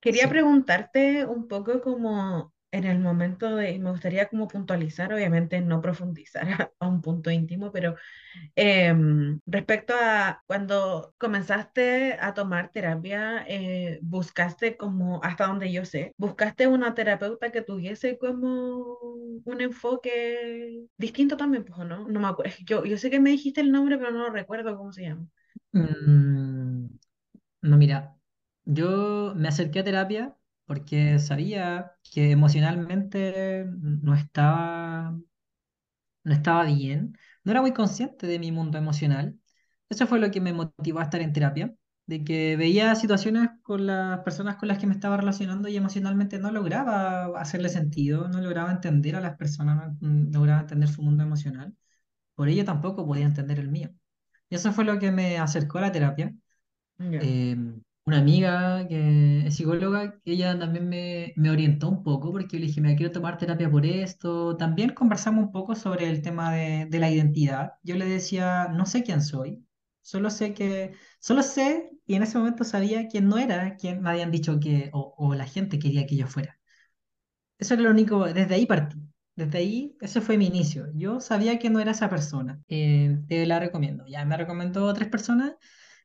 Quería Sí. preguntarte un poco como en el momento de, me gustaría como puntualizar, obviamente no profundizar a, un punto íntimo, pero em, respecto a cuando comenzaste a tomar terapia, eh, buscaste como, hasta donde yo sé, buscaste una terapeuta que tuviese como un enfoque distinto también, pues, ¿o ¿no? No me acuerdo, yo, yo sé que me dijiste el nombre, pero no recuerdo cómo se llama. Mm, no, mira, yo me acerqué a terapia porque sabía que emocionalmente no estaba no estaba bien, no era muy consciente de mi mundo emocional. Eso fue lo que me motivó a estar en terapia, de que veía situaciones con las personas con las que me estaba relacionando y emocionalmente no lograba hacerle sentido, no lograba entender a las personas, no lograba entender su mundo emocional. Por ello tampoco podía entender el mío. Y eso fue lo que me acercó a la terapia eh, una amiga que es psicóloga, ella también me, me orientó un poco porque yo le dije, me quiero tomar terapia por esto. También conversamos un poco sobre el tema de, de la identidad. Yo le decía, no sé quién soy, solo sé que, solo sé, y en ese momento sabía quién no era quien me habían dicho que, o, o la gente quería que yo fuera. Eso era lo único, desde ahí partí. Desde ahí, ese fue mi inicio. Yo sabía que no era esa persona. Eh, te la recomiendo. Ya me recomendó tres personas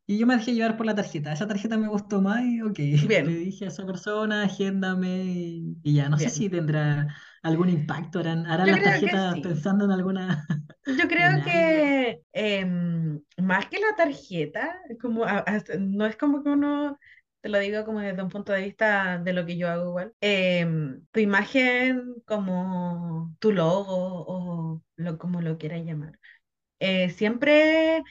y yo me dejé llevar por la tarjeta. Esa tarjeta me gustó más y ok, le bien, dije a esa persona, agéndame y, y ya. No sé bien. si tendrá algún impacto. ¿Harán, harán las tarjetas sí. pensando en alguna, Yo creo que em, más que la tarjeta, como a- hasta- no es como que uno, te lo digo como desde un punto de vista de lo que yo hago igual, em, tu imagen como tu logo o lo, como lo quieras llamar, eh, siempre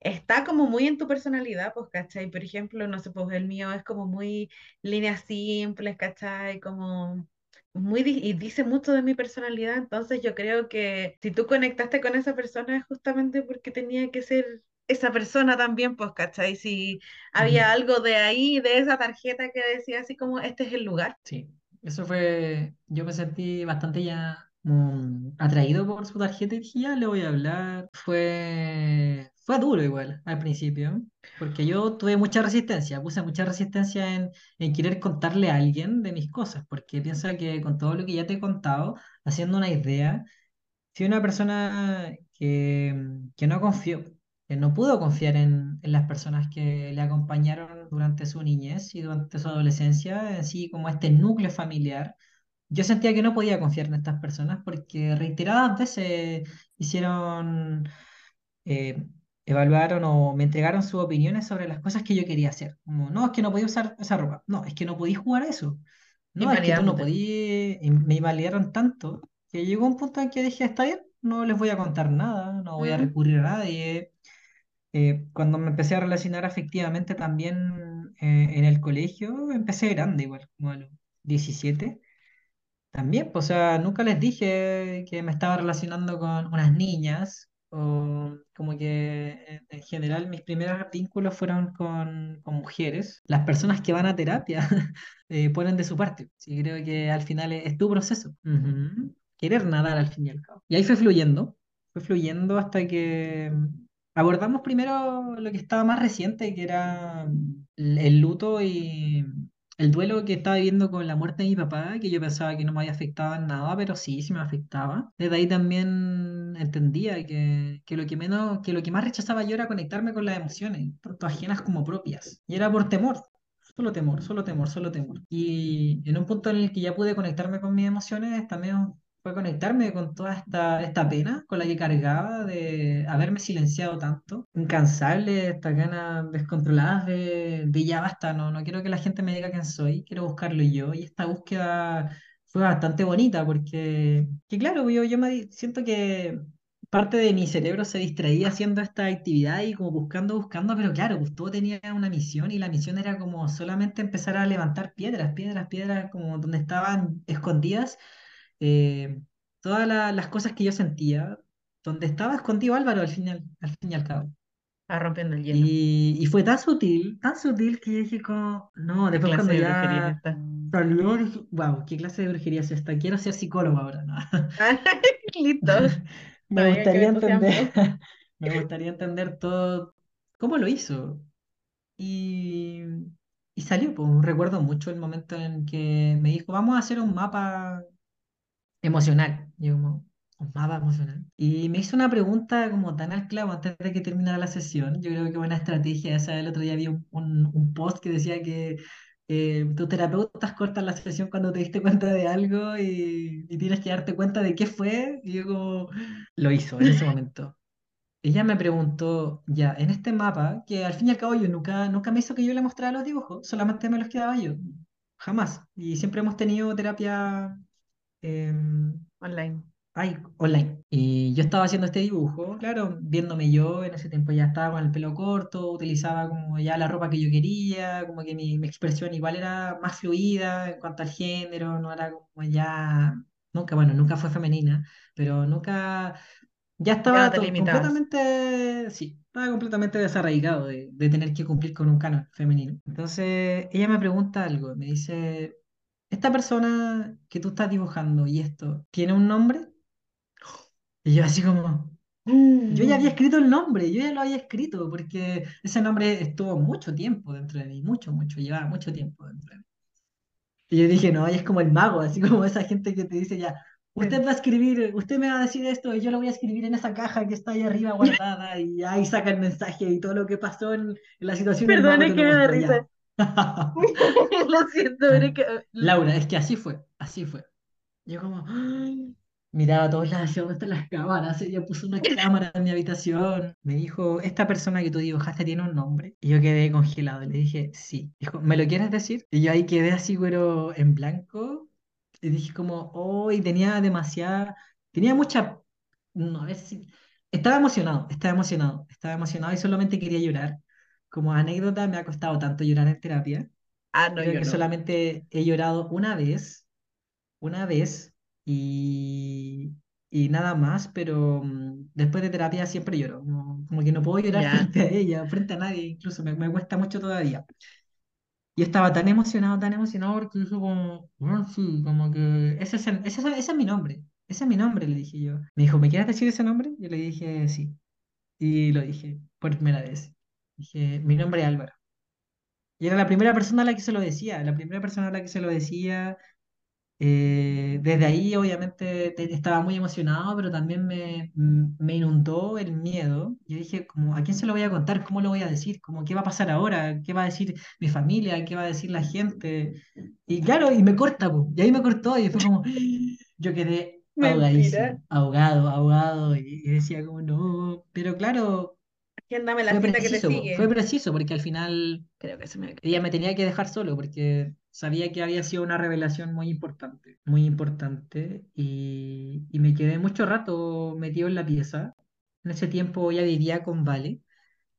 está como muy en tu personalidad, pues, ¿cachai? Por ejemplo, no sé, pues el mío es como muy líneas simples, ¿cachai? Como muy, y dice mucho de mi personalidad, entonces yo creo que si tú conectaste con esa persona es justamente porque tenía que ser esa persona también, pues, ¿cachai? Si había algo de ahí, de esa tarjeta que decía así como, este es el lugar. Sí, eso fue, yo me sentí bastante ya como atraído por su tarjeta y dije, ya le voy a hablar. Fue, fue duro igual al principio, porque yo tuve mucha resistencia, puse mucha resistencia en, en querer contarle a alguien de mis cosas, porque piensa que con todo lo que ya te he contado, haciendo una idea, Fui una persona que, que no confió, que no pudo confiar en, en las personas que le acompañaron durante su niñez y durante su adolescencia, así como este núcleo familiar. Yo sentía que no podía confiar en estas personas porque reiteradas veces hicieron, eh, evaluaron o me entregaron sus opiniones sobre las cosas que yo quería hacer. Como, no, es que no podía usar esa ropa. No, es que no podía jugar a eso. No, es que tú no y me invalidaron tanto que llegó un punto en que dije, está bien, no les voy a contar nada, no voy a recurrir a nadie. Eh, cuando me empecé a relacionar afectivamente también eh, en el colegio, empecé grande igual, como a los 17. También, pues, o sea, nunca les dije que me estaba relacionando con unas niñas. O como que en, en general mis primeros vínculos fueron con, con mujeres. Las personas que van a terapia eh, ponen de su parte. Sí, creo que al final es, es tu proceso. Ujú. Querer nadar al fin y al cabo. Y ahí fue fluyendo, fue fluyendo hasta que abordamos primero lo que estaba más reciente, que era el luto y el duelo que estaba viviendo con la muerte de mi papá, que yo pensaba que no me había afectado en nada, pero sí, sí me afectaba. Desde ahí también entendía que, que lo que menos, que lo que más rechazaba yo era conectarme con las emociones, tanto ajenas como propias. Y era por temor. Solo temor, solo temor, solo temor. Y en un punto en el que ya pude conectarme con mis emociones, también fue conectarme con toda esta, esta pena con la que cargaba de haberme silenciado tanto, incansable, estas ganas descontroladas de, de ya basta, no, no quiero que la gente me diga quién soy, quiero buscarlo yo. Y esta búsqueda fue bastante bonita porque, que claro, yo, yo me siento que parte de mi cerebro se distraía haciendo esta actividad y como buscando, buscando, pero claro, pues todo tenía una misión y la misión era como solamente empezar a levantar piedras, piedras, piedras, como donde estaban escondidas eh, todas la- las cosas que yo sentía, donde estaba escondido Álvaro al final, al fin y al cabo. Ah, rompiendo el hielo. Y, y fue tan sutil, tan sutil que dije como, no, ¿Qué después cuando de ya salió, dije, wow, ¿qué clase de brujería es esta? Quiero ser psicólogo ahora, ¿no? Listo. Me gustaría entender, me gustaría entender todo, cómo lo hizo. Y, y salió, pues recuerdo mucho el momento en que me dijo, vamos a hacer un mapa emocional. Yo como, un mapa emocional. Y me hizo una pregunta como tan al clavo antes de que terminara la sesión. Yo creo que buena estrategia esa. El otro día vi un, un- post que decía que eh, tus terapeutas cortan la sesión cuando te diste cuenta de algo y, tienes que darte cuenta de qué fue. Y yo lo hizo en ese momento. Ella me preguntó, ya, en este mapa, que al fin y al cabo yo nunca, nunca me hizo que yo le mostrara los dibujos, solamente me los quedaba yo. Jamás. Y siempre hemos tenido terapia em, Online. Ay, online. Y yo estaba haciendo este dibujo, claro, viéndome yo, en ese tiempo ya estaba con el pelo corto, utilizaba como ya la ropa que yo quería, como que mi, mi expresión igual era más fluida en cuanto al género, no era como ya, nunca, bueno, nunca fue femenina, pero nunca, ya Ya estaba limitabas. completamente, sí, estaba completamente desarraigado de, de tener que cumplir con un canon femenino. Entonces, ella me pregunta algo, me dice, ¿esta persona que tú estás dibujando y esto, ¿tiene un nombre? Y yo así como, yo ya había Mm. escrito el nombre, yo ya lo había escrito, porque ese nombre estuvo mucho tiempo dentro de mí, mucho, mucho, llevaba mucho tiempo dentro de mí. Y yo dije, no, ella es como el mago, así como esa gente que te dice ya, usted va a escribir, usted me va a decir esto, y yo lo voy a escribir en esa caja que está ahí arriba guardada, y ahí saca el mensaje y todo lo que pasó en, en la situación, Perdón, es que me da risa. Lo siento, pero es que... Laura, es que así fue, así fue. Yo como, "Ay". miraba a todos lados, ¿dónde están las cámaras? Ella puso una cámara en mi habitación. Me dijo, esta persona que tú dibujaste tiene un nombre. Y yo quedé congelado. Le dije, sí. Dijo, ¿me lo quieres decir? Y yo ahí quedé así, pero en blanco. Y dije como, oh, y tenía demasiada, tenía mucha, no, a ver si, estaba emocionado, estaba emocionado, estaba emocionado y solamente quería llorar. Como anécdota, me ha costado tanto llorar en terapia. Ah, no, Creo yo que no. solamente he llorado una vez una vez y, y nada más, pero mm, después de terapia siempre lloro. Como, como que no puedo llorar Ya. frente a ella, frente a nadie, incluso me, me cuesta mucho todavía. Y estaba tan emocionado, tan emocionado porque dije como, bueno, sí, como que ese es, el- ese, es- ese es mi nombre, ese es mi nombre, le dije yo. Me dijo, ¿me quieres decir ese nombre? Yo le dije sí. Y lo dije por primera vez. Dije, mi nombre es Álvaro. Y era la primera persona a la que se lo decía, la primera persona a la que se lo decía Eh, desde ahí, obviamente, te- estaba muy emocionado, pero también me, m- me inundó el miedo. Yo dije, como, ¿a quién se lo voy a contar? ¿Cómo lo voy a decir? Como, ¿qué va a pasar ahora? ¿Qué va a decir mi familia? ¿Qué va a decir la gente? Y claro, y me corta, po. Y ahí me cortó y fue como, yo quedé ahogadísimo, ahogado, ahogado, y, y decía como, no. Pero claro, Agéndame la fue cita que te preciso, po, fue sigue. preciso, porque al final creo que se me- ella me tenía que dejar solo, porque sabía que había sido una revelación muy importante, muy importante, y, y me quedé mucho rato metido en la pieza. En ese tiempo ya vivía con Vale,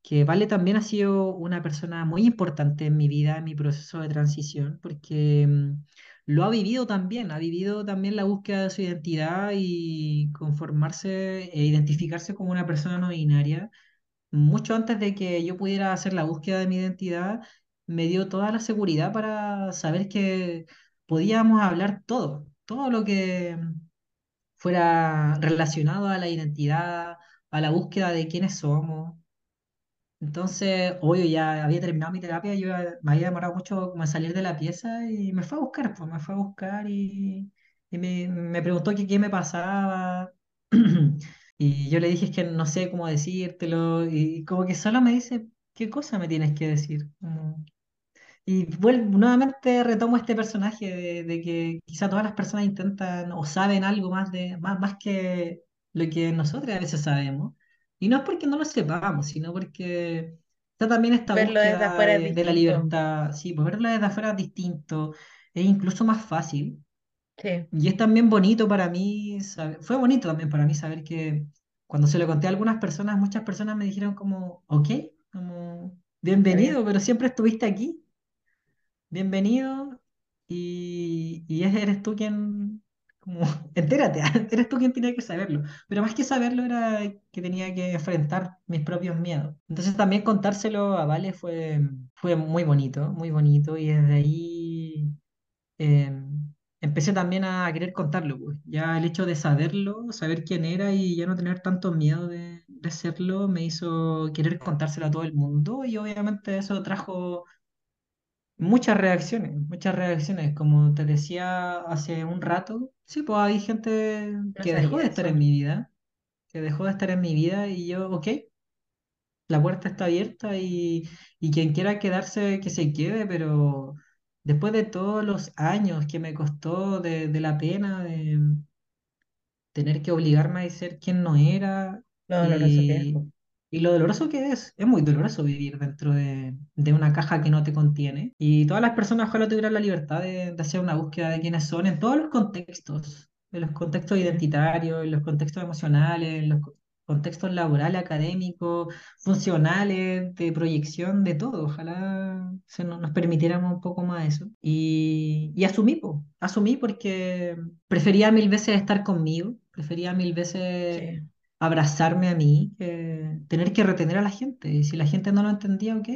que Vale también ha sido una persona muy importante en mi vida, en mi proceso de transición, porque mm, lo ha vivido también, ha vivido también la búsqueda de su identidad y conformarse e identificarse como una persona no binaria. Mucho antes de que yo pudiera hacer la búsqueda de mi identidad, me dio toda la seguridad para saber que podíamos hablar todo, todo lo que fuera relacionado a la identidad, a la búsqueda de quiénes somos. Entonces, obvio, ya había terminado mi terapia, yo me había demorado mucho como en salir de la pieza y me fue a buscar, pues me fue a buscar y, y me, me preguntó qué me pasaba. Y yo le dije, es que no sé cómo decírtelo, y como que solo me dice, ¿qué cosa me tienes que decir? Como- y vuelvo, nuevamente retomo este personaje de, de que quizá todas las personas intentan o saben algo más, de, más, más que lo que nosotros a veces sabemos. Y no es porque no lo sepamos, sino porque está también esta Verlo desde búsqueda afuera es de, de la distinto. libertad. Sí, pues verlo desde afuera es distinto, es incluso más fácil. Sí, Y es también bonito para mí, saber- fue bonito también para mí saber que cuando se lo conté a algunas personas, muchas personas me dijeron como, ok, como, bienvenido, pero siempre estuviste aquí bienvenido y, y es- eres tú quien, como, entérate, eres tú quien tenía que saberlo. Pero más que saberlo era que tenía que enfrentar mis propios miedos. Entonces también contárselo a Vale fue, fue muy bonito, muy bonito y desde ahí eh, empecé también a querer contarlo, pues. Ya el hecho de saberlo, saber quién era y ya no tener tanto miedo de, de serlo, me hizo querer contárselo a todo el mundo y obviamente eso trajo Muchas reacciones, muchas reacciones. Como te decía hace un rato, sí, pues hay gente No que dejó de estar eso. en mi vida, que dejó de estar en mi vida y yo, ok, la puerta está abierta y, y quien quiera quedarse, que se quede, pero después de todos los años que me costó de, de la pena, de tener que obligarme a ser quien no era Lo doloroso que es. y, po. y lo doloroso que es. Es muy doloroso vivir dentro de, de una caja que no te contiene. Y todas las personas ojalá tuvieran la libertad de, de hacer una búsqueda de quiénes son en todos los contextos, en los contextos identitarios, en los contextos emocionales, en los contextos laborales, académicos, funcionales, de proyección, de todo. Ojalá se nos, nos permitiéramos un poco más eso. Y, y asumí, po, asumí porque prefería mil veces estar conmigo, prefería mil veces Sí. abrazarme a mí que tener que retener a la gente. Y si la gente no lo entendía, ok,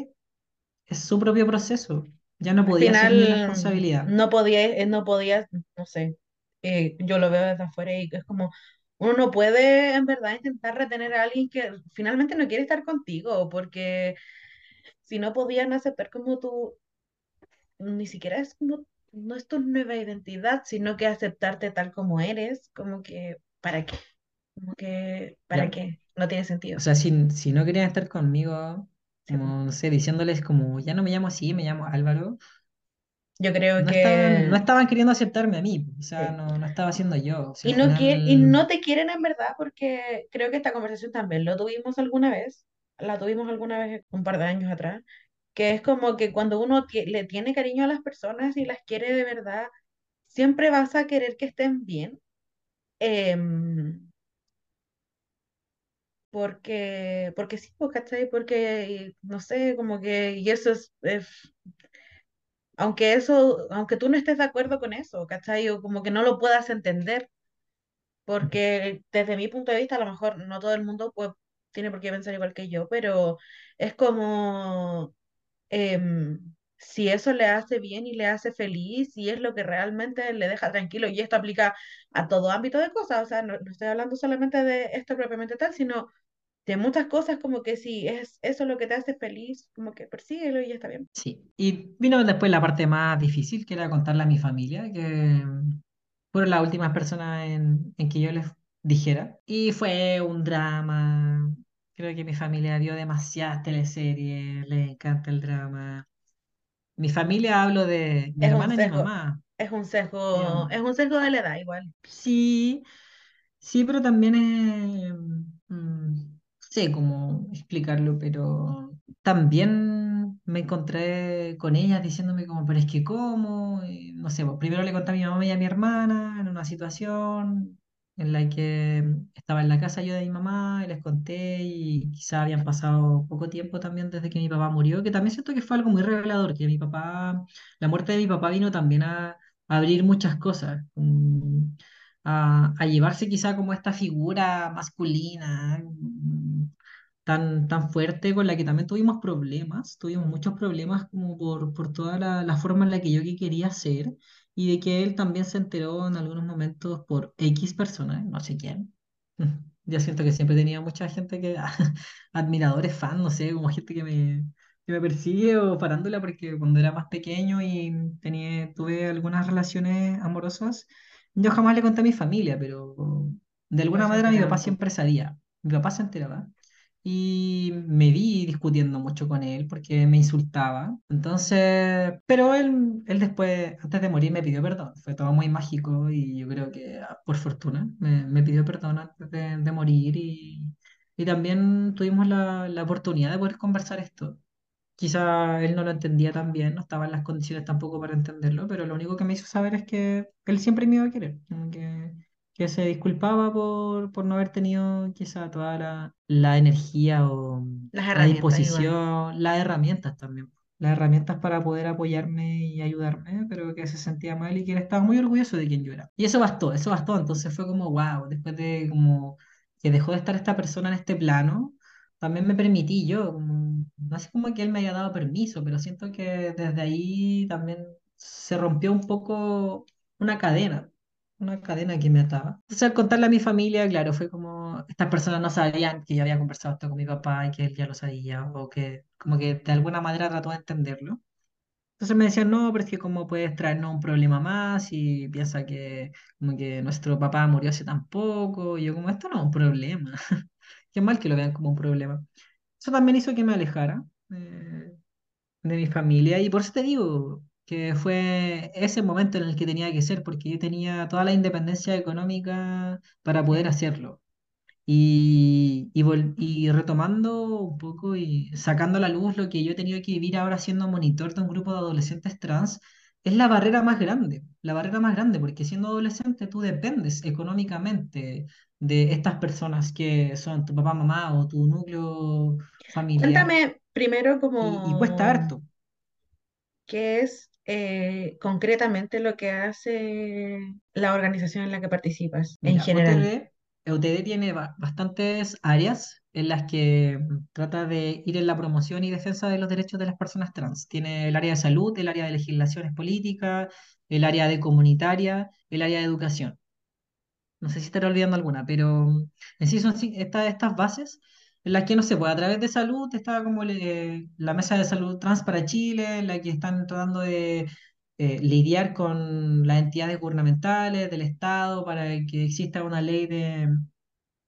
es su propio proceso. Ya no Al podía ser mi final responsabilidad. no podía, eh, no podía, no sé, eh, yo lo veo desde afuera y es como, uno no puede en verdad intentar retener a alguien que finalmente no quiere estar contigo, porque si no podían aceptar como tú, ni siquiera es como, no es tu nueva identidad, sino que aceptarte tal como eres, como que, ¿para qué? Como que, ¿para Ya, qué? No tiene o sentido. sea, si, si no querían estar conmigo, Sí, como, no sé, diciéndoles como, ya no me llamo así, me llamo Álvaro, Yo creo no estaban, no que estaban queriendo aceptarme a mí, o sea, sí. no, no estaba siendo yo. O sea, Y no, quiere, y final, no te quieren en verdad porque creo que esta conversación también lo tuvimos alguna vez, la tuvimos alguna vez un par de años atrás, que es como que cuando uno le tiene cariño a las personas y las quiere de verdad, siempre vas a querer que estén bien, em, porque, porque sí, pues, ¿cachai? Porque, no sé, como que, y eso es, es- aunque eso, aunque tú no estés de acuerdo con eso, ¿cachai? O como que no lo puedas entender porque desde mi punto de vista, a lo mejor no todo el mundo pues, tiene por qué pensar igual que yo, pero es como em, si eso le hace bien y le hace feliz y es lo que realmente le deja tranquilo, y esto aplica a todo ámbito de cosas, o sea, no, no estoy hablando solamente de esto propiamente tal, sino de muchas cosas como que si es eso lo que te hace feliz, como que persíguelo y ya está bien. sí. Y vino después la parte más difícil, que era contarle a mi familia, que fueron las últimas personas en, en que yo les dijera. Y fue un drama. Creo que mi familia vio demasiadas teleseries, les encanta el drama. Mi familia hablo de mi Es hermana y mi mamá. es un sesgo, es un sesgo de la edad igual. Sí, sí, pero también es, mm, sé cómo explicarlo, pero también me encontré con ellas diciéndome como, pero es que cómo, Y no sé, pues, primero le conté a mi mamá y a mi hermana en una situación en la que estaba en la casa yo de mi mamá y les conté y quizá habían pasado poco tiempo también desde que mi papá murió, que también siento que fue algo muy revelador, que mi papá, la muerte de mi papá vino también a abrir muchas cosas, a, a llevarse quizá como esta figura masculina mm, tan, tan fuerte con la que también tuvimos problemas, tuvimos muchos problemas como por, por toda la, la forma en la que yo que quería ser y de que él también se enteró en algunos momentos por X personas, no sé quién. Ya siento que siempre tenía mucha gente que, admiradores, fans, no sé, como gente que me, que me persigue o farándula, porque cuando era más pequeño y tenía, tuve algunas relaciones amorosas, yo jamás le conté a mi familia, pero de alguna manera mi papá siempre sabía. Mi papá se enteraba. Y me vi discutiendo mucho con él porque me insultaba. Entonces, pero él, él después, antes de morir, me pidió perdón. Fue todo muy mágico y yo creo que, ah, por fortuna, me, me pidió perdón antes de, de morir y, y también tuvimos la, la oportunidad de poder conversar esto. Quizá él no lo entendía tan bien, no estaba en las condiciones tampoco para entenderlo, pero lo único que me hizo saber es que él siempre me iba a querer, que, que se disculpaba por, por no haber tenido quizá toda la, la energía o Las la igual. disposición, las herramientas también, las herramientas para poder apoyarme y ayudarme, pero que se sentía mal y que él estaba muy orgulloso de quien yo era. Y eso bastó, eso bastó, entonces fue como, wow, después de como que dejó de estar esta persona en este plano también me permití yo, como- no es como que él me haya dado permiso, pero siento que desde ahí también se rompió un poco una cadena, una cadena que me ataba. Entonces al contarle a mi familia, claro, fue como, estas personas no sabían que yo había conversado esto con mi papá y que él ya lo sabía, o que como que de alguna manera trató de entenderlo. Entonces me decían, no, pero es que cómo puedes traernos un problema más y piensa que como que nuestro papá murió hace tan poco, y yo como, esto no es un problema. Qué mal que lo vean como un problema. Eso también hizo que me alejara eh, de mi familia y por eso te digo que fue ese momento en el que tenía que ser, porque yo tenía toda la independencia económica para poder hacerlo. Y, y, y retomando un poco y sacando a la luz lo que yo he tenido que vivir ahora siendo monitor de un grupo de adolescentes trans, es la barrera más grande, la barrera más grande, porque siendo adolescente tú dependes económicamente de estas personas que son tu papá, mamá o tu núcleo familiar Cuéntame primero y, y cuesta como harto. qué es eh, concretamente lo que hace la organización en la que participas en Mira, general. OTD, OTD tiene ba- bastantes áreas en las que trata de ir en la promoción y defensa de los derechos de las personas trans. Tiene el área de salud, el área de legislaciones políticas, el área de comunitaria, el área de educación. No sé si estaré olvidando alguna, pero mm, en sí son estas bases en las que, no se puede a través de salud está como le- la Mesa de Salud Trans para Chile, en la que están tratando de eh, lidiar con las entidades gubernamentales del Estado para que exista una ley de,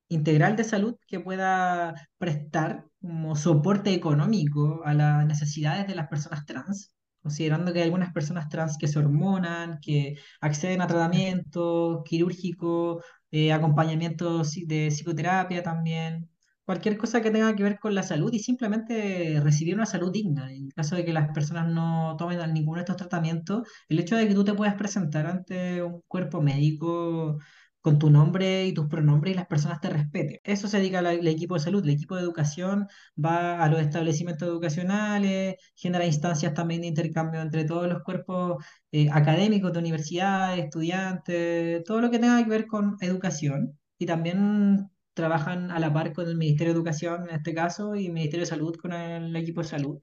integral de salud que pueda prestar como soporte económico a las necesidades de las personas trans, considerando que hay algunas personas trans que se hormonan, que acceden a tratamiento quirúrgico, eh, acompañamiento de psicoterapia también. Cualquier cosa que tenga que ver con la salud y simplemente recibir una salud digna. En caso de que las personas no tomen ninguno de estos tratamientos, el hecho de que tú te puedas presentar ante un cuerpo médico con tu nombre y tus pronombres y las personas te respeten. Eso se dedica el equipo de salud. El equipo de educación va a los establecimientos educacionales, genera instancias también de intercambio entre todos los cuerpos eh, académicos de universidades, estudiantes, todo lo que tenga que ver con educación. Y también trabajan a la par con el Ministerio de Educación en este caso y el Ministerio de Salud con el equipo de salud.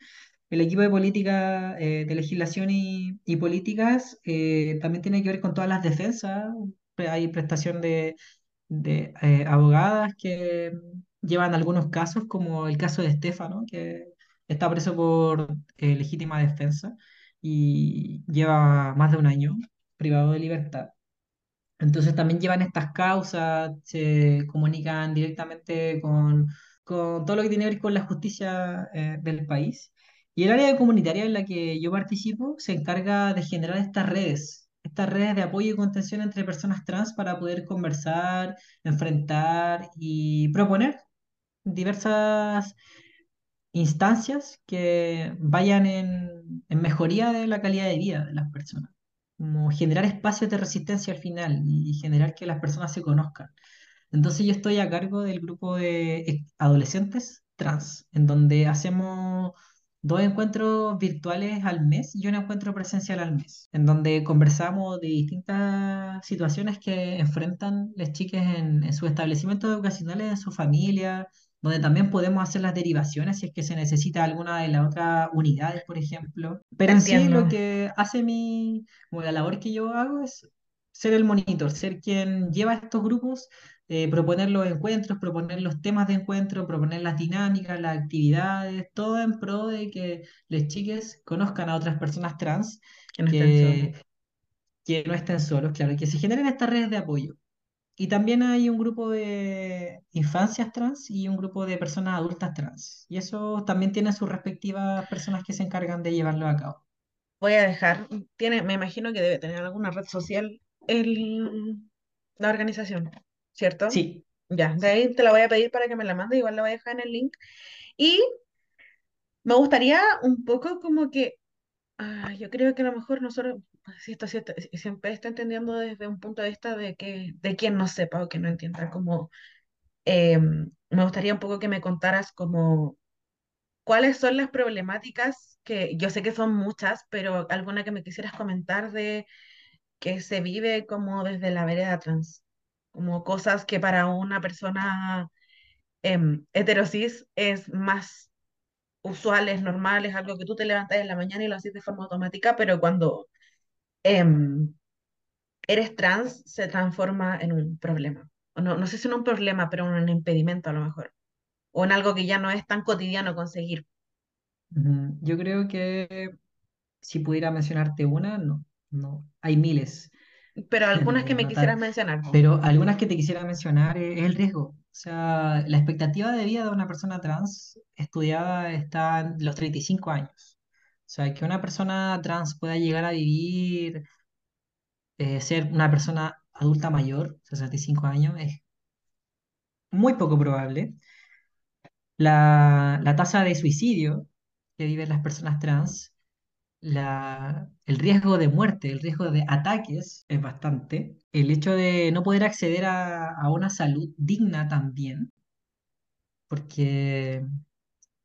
El equipo de política, eh, de legislación y, y políticas eh, también tiene que ver con todas las defensas. Hay prestación de, de eh, abogadas que llevan algunos casos, como el caso de Estefano, que está preso por eh, legítima defensa y lleva más de un año privado de libertad. Entonces también llevan estas causas, se comunican directamente con, con todo lo que tiene que ver con la justicia eh, del país. Y el área comunitaria en la que yo participo se encarga de generar estas redes, estas redes de apoyo y contención entre personas trans para poder conversar, enfrentar y proponer diversas instancias que vayan en, en mejoría de la calidad de vida de las personas. Como generar espacios de resistencia al final y generar que las personas se conozcan. Entonces yo estoy a cargo del grupo de ex- adolescentes trans, en donde hacemos dos encuentros virtuales al mes y un encuentro presencial al mes, en donde conversamos de distintas situaciones que enfrentan las chicas en, en sus establecimientos educacionales, en su familia, donde también podemos hacer las derivaciones si es que se necesita alguna de las otras unidades, por ejemplo. Pero en sí Entiendo. lo que hace mi, como la labor que yo hago es ser el monitor, ser quien lleva estos grupos eh, proponer los encuentros, proponer los temas de encuentro, proponer las dinámicas, las actividades, todo en pro de que las chiques conozcan a otras personas trans Que no estén solos. que, que no estén solos, claro, que se generen estas redes de apoyo. Y también hay un grupo de infancias trans y un grupo de personas adultas trans. Y eso también tiene sus respectivas personas que se encargan de llevarlo a cabo. Voy a dejar, tiene, me imagino que debe tener alguna red social el, la organización, ¿cierto? Sí, Ya, de ahí te la voy a pedir para que me la mande, igual la voy a dejar en el link. Y me gustaría un poco como que, ah, yo creo que a lo mejor nosotros, si esto, si esto- si siempre está entendiendo desde un punto de vista de que, de quien no sepa o que no entienda, como, eh, me gustaría un poco que me contaras como cuáles son las problemáticas que yo sé que son muchas, pero alguna que me quisieras comentar de que se vive como desde la vereda trans, como cosas que para una persona em, heterosis es más usual, es normal, es algo que tú te levantas en la mañana y lo haces de forma automática, pero cuando em, eres trans se transforma en un problema. No, no sé si en un problema, pero en un impedimento a lo mejor, o en algo que ya no es tan cotidiano conseguir. Yo creo que si pudiera mencionarte una, no, no, hay miles. Pero algunas que me quisieras mencionar. Pero algunas que te quisiera mencionar es, es el riesgo. O sea, la expectativa de vida de una persona trans estudiada está en los 35 años. O sea, que una persona trans pueda llegar a vivir, eh, ser una persona adulta mayor, 65 años, es muy poco probable. La, la tasa de suicidio que viven las personas trans, el riesgo de muerte, el riesgo de ataques es bastante. El hecho de no poder acceder a, a una salud digna también, porque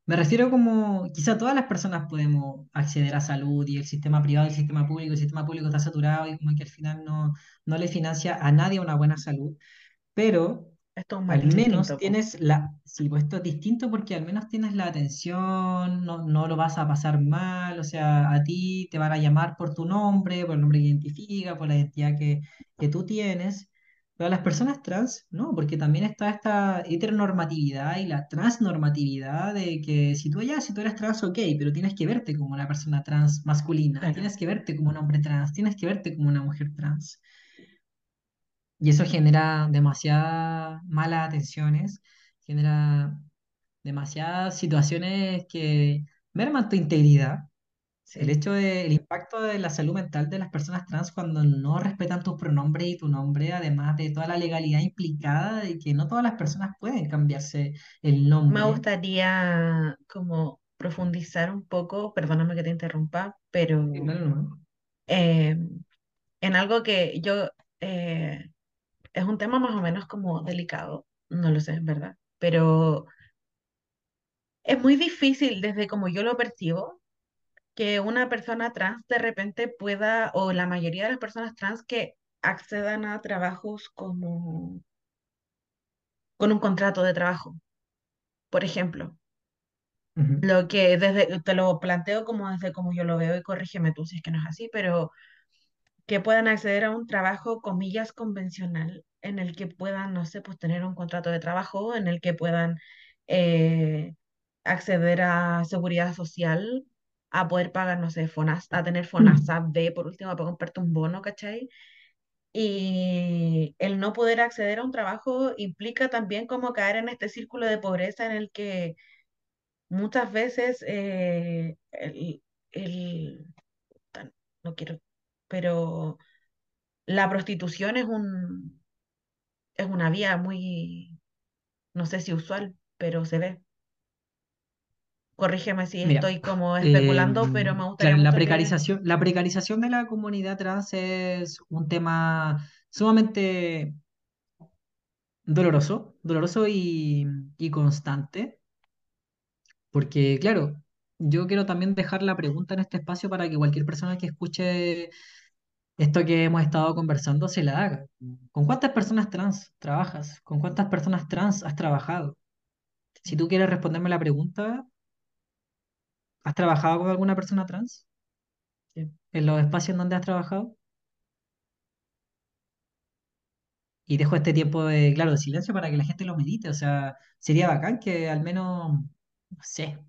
me refiero como quizá todas las personas podemos acceder a salud y el sistema privado el sistema público, el sistema público está saturado y como que al final no, no le financia a nadie una buena salud, pero Esto es un al menos distinto, po. tienes la, sí, pues esto es distinto porque al menos tienes la atención, no, no lo vas a pasar mal, o sea, a ti te van a llamar por tu nombre, por el nombre que identifica, por la identidad que, que tú tienes, pero a las personas trans, no, porque también está esta heteronormatividad y la transnormatividad de que si tú ya, si tú eres trans, ok, pero tienes que verte como una persona trans masculina, Claro. tienes que verte como un hombre trans, tienes que verte como una mujer trans. Y eso genera demasiadas malas atenciones, genera demasiadas situaciones que merman tu integridad. El Sí. hecho del impacto de la salud mental de las personas trans cuando no respetan tus pronombres y tu nombre, además de toda la legalidad implicada de que no todas las personas pueden cambiarse el Me nombre. gustaría como profundizar un poco, perdóname que te interrumpa, Sí, pero claro, no. eh, en algo que yo eh, es un tema más o menos como delicado, no lo sé, es verdad, pero es muy difícil desde como yo lo percibo que una persona trans de repente pueda, o la mayoría de las personas trans que accedan a trabajos como con un contrato de trabajo, por ejemplo. Lo que desde, te lo planteo como desde como yo lo veo y corrígeme tú si es que no es así, pero que puedan acceder a un trabajo, comillas, convencional, en el que puedan, no sé, pues tener un contrato de trabajo, en el que puedan eh, acceder a seguridad social, a poder pagar, no sé, Fonas, a tener FONASA B, por último, para comprarte un bono, ¿cachai? Y el no poder acceder a un trabajo implica también como caer en este círculo de pobreza en el que muchas veces eh, el, el- no quiero, pero la prostitución es un, es una vía muy, no sé si usual, pero se ve. Corrígeme si Mira, estoy como eh, especulando, pero me gustaría claro, la que... precarización, la precarización de la comunidad trans es un tema sumamente doloroso, doloroso y, y constante, porque claro, yo quiero también dejar la pregunta en este espacio para que cualquier persona que escuche esto que hemos estado conversando se la haga. ¿Con cuántas personas trans trabajas? ¿Con cuántas personas trans has trabajado? Si tú quieres responderme la pregunta, ¿has trabajado con alguna persona trans en los espacios en donde has trabajado? Y dejo este tiempo de, claro, de silencio para que la gente lo medite. O sea, sería bacán que al menos, no sé,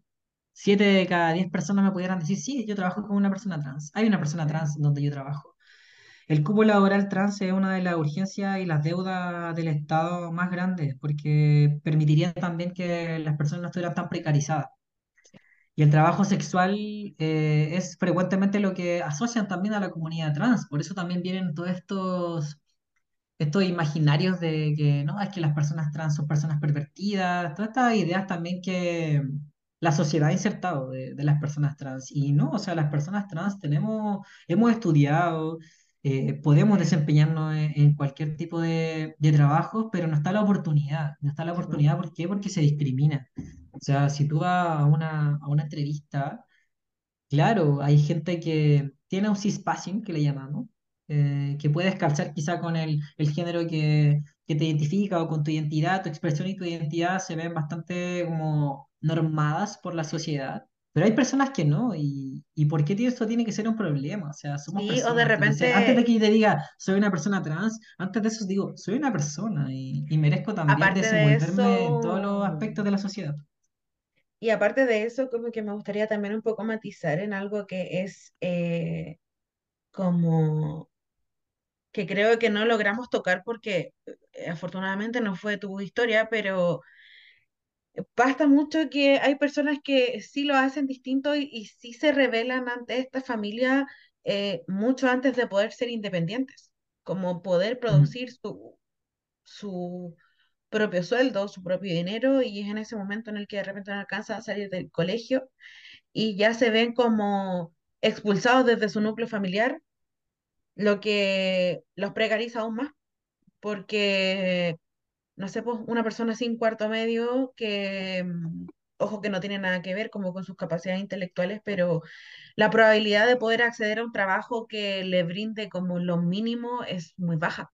siete de cada diez personas me pudieran decir, sí, yo trabajo con una persona trans. Hay una persona trans donde yo trabajo. El cupo laboral trans es una de las urgencias y las deudas del Estado más grandes, porque permitiría también que las personas no estuvieran tan precarizadas. Y el trabajo sexual eh, es frecuentemente lo que asocian también a la comunidad trans. Por eso también vienen todos estos estos imaginarios de que no, es que las personas trans son personas pervertidas, todas estas ideas también que la sociedad ha insertado de, de las personas trans. Y no, o sea, las personas trans tenemos, hemos estudiado, eh, podemos desempeñarnos en, en cualquier tipo de, de trabajo, pero no está la oportunidad. No está la oportunidad, ¿por qué? Porque se discrimina. O sea, si tú vas a una, a una entrevista Claro, hay gente que tiene un cispassing, que le llamamos, eh, que puedes calzar quizá con el, el género que, que te identifica o con tu identidad, tu expresión y tu identidad se ven bastante como normadas por la sociedad, pero hay personas que no, y, y ¿por qué esto tiene que ser un problema? O sea, somos Sí, o de personas, antes de ser, antes de repente, que yo te diga, soy una persona trans, antes de eso digo, soy una persona y, y merezco también aparte de desenvolverme en todos los eso, aspectos de la sociedad. y aparte de eso, como que me gustaría también un poco matizar en algo que es eh, como que creo que no logramos tocar porque eh, afortunadamente no fue tu historia, pero Basta mucho que hay personas que sí lo hacen distinto y, y sí se rebelan ante esta familia eh, mucho antes de poder ser independientes, como poder producir su, su propio sueldo, su propio dinero, y es en ese momento en el que de repente no alcanzan a salir del colegio y ya se ven como expulsados desde su núcleo familiar, lo que los precariza aún más, porque no sé, pues una persona sin cuarto medio que, mm, ojo, que no tiene nada que ver como con sus capacidades intelectuales, pero la probabilidad de poder acceder a un trabajo que le brinde como lo mínimo es muy baja.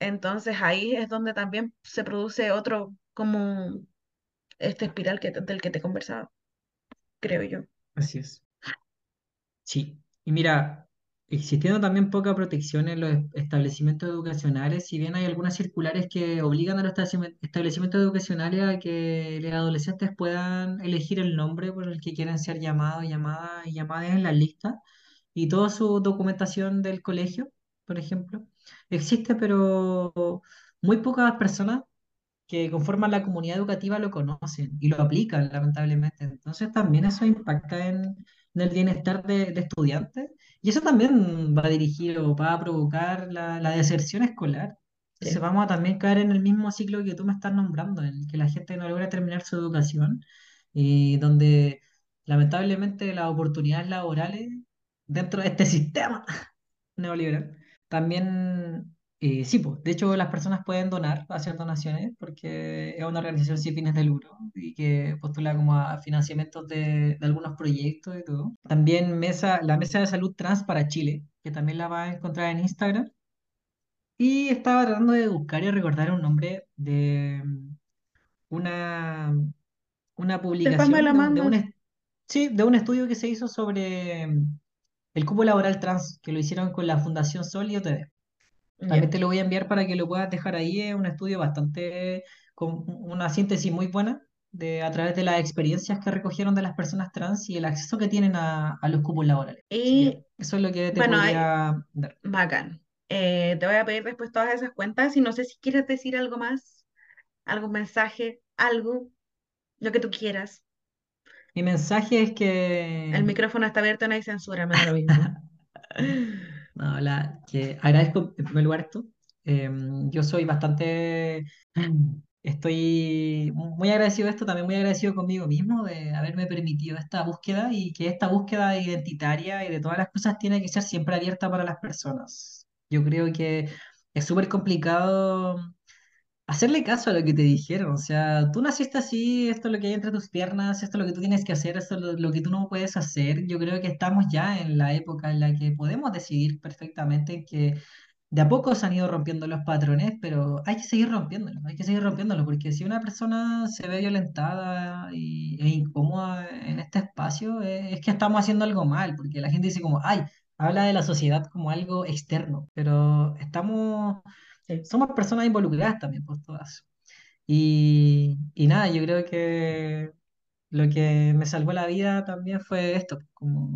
Entonces ahí es donde también se produce otro, como este espiral que, del que te conversaba, creo yo. Así es. Sí, y mira, existiendo también poca protección en los establecimientos educacionales, si bien hay algunas circulares que obligan a los establecimientos educacionales a que los adolescentes puedan elegir el nombre por el que quieren ser llamados, llamadas y llamadas en la lista, y toda su documentación del colegio, por ejemplo, existe, pero muy pocas personas que conforman la comunidad educativa lo conocen y lo aplican, lamentablemente. Entonces también eso impacta en, en el bienestar de, de estudiantes y eso también va a dirigir o va a provocar la, la deserción escolar. Entonces Sí, vamos a también caer en el mismo ciclo que tú me estás nombrando, en el que la gente no logra terminar su educación y donde lamentablemente las oportunidades laborales dentro de este sistema neoliberal. También, eh, sí, pues, de hecho las personas pueden donar, hacer donaciones, porque es una organización sin fines de lucro y que postula como a financiamientos de, de algunos proyectos y todo. También mesa, la Mesa de Salud Trans para Chile, que también la vas a encontrar en Instagram. Y estaba tratando de buscar y recordar un nombre de una, una publicación, de un, de sí, de un estudio que se hizo sobre mm, el cupo laboral trans, que lo hicieron con la Fundación Sol y OTD. También te lo voy a enviar para que lo puedas dejar ahí. Es un estudio bastante, con una síntesis muy buena de, a través de las experiencias que recogieron de las personas trans y el acceso que tienen a, a los cupos laborales. Y eso es lo que te bueno, hay, podría dar. bacán. Eh, te voy a pedir después todas esas cuentas y no sé si quieres decir algo más, algún mensaje, algo. Lo que tú quieras. Mi mensaje es El que, micrófono está abierto, no hay censura, me lo mismo. no, la- que agradezco en primer lugar esto. Eh, yo soy bastante Estoy muy agradecido de esto, también muy agradecido conmigo mismo de haberme permitido esta búsqueda y que esta búsqueda identitaria y de todas las cosas tiene que ser siempre abierta para las personas. Yo creo que es súper complicado hacerle caso a lo que te dijeron. O sea, tú naciste así, esto es lo que hay entre tus piernas, esto es lo que tú tienes que hacer, esto es lo, lo que tú no puedes hacer. Yo creo que estamos ya en la época en la que podemos decidir perfectamente que de a poco se han ido rompiendo los patrones, pero hay que seguir rompiéndolos, hay que seguir rompiéndolos, porque si una persona se ve violentada y, e incómoda en este espacio, eh, es que estamos haciendo algo mal, porque la gente dice como, ay, habla de la sociedad como algo externo, pero estamos, Sí, somos personas involucradas también, por todas. Y, y nada, yo creo que lo que me salvó la vida también fue esto, como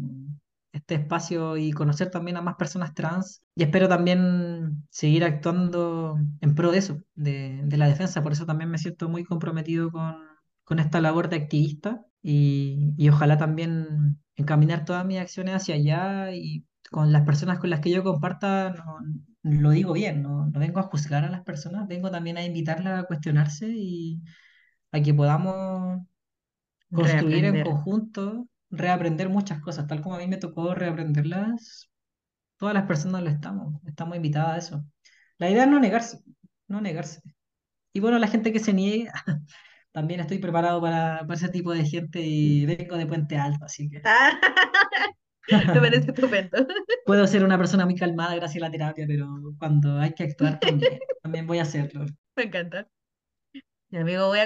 este espacio y conocer también a más personas trans. Y espero también seguir actuando en pro de eso, de, de la defensa. Por eso también me siento muy comprometido con, con esta labor de activista y, y ojalá también encaminar todas mis acciones hacia allá y con las personas con las que yo comparta, no, lo digo bien, no, no vengo a juzgar a las personas, vengo también a invitarlas a cuestionarse y a que podamos construir en reaprender. conjunto, reaprender muchas cosas, tal como a mí me tocó reaprenderlas, todas las personas lo estamos, estamos invitadas a eso. La idea es no negarse, no negarse. Y bueno, la gente que se niegue, también estoy preparado para, para ese tipo de gente y vengo de Puente Alto, así que me parece estupendo. puedo ser una persona muy calmada gracias a la terapia, pero cuando hay que actuar también, también voy a hacerlo. Me encanta. Mi amigo, voy a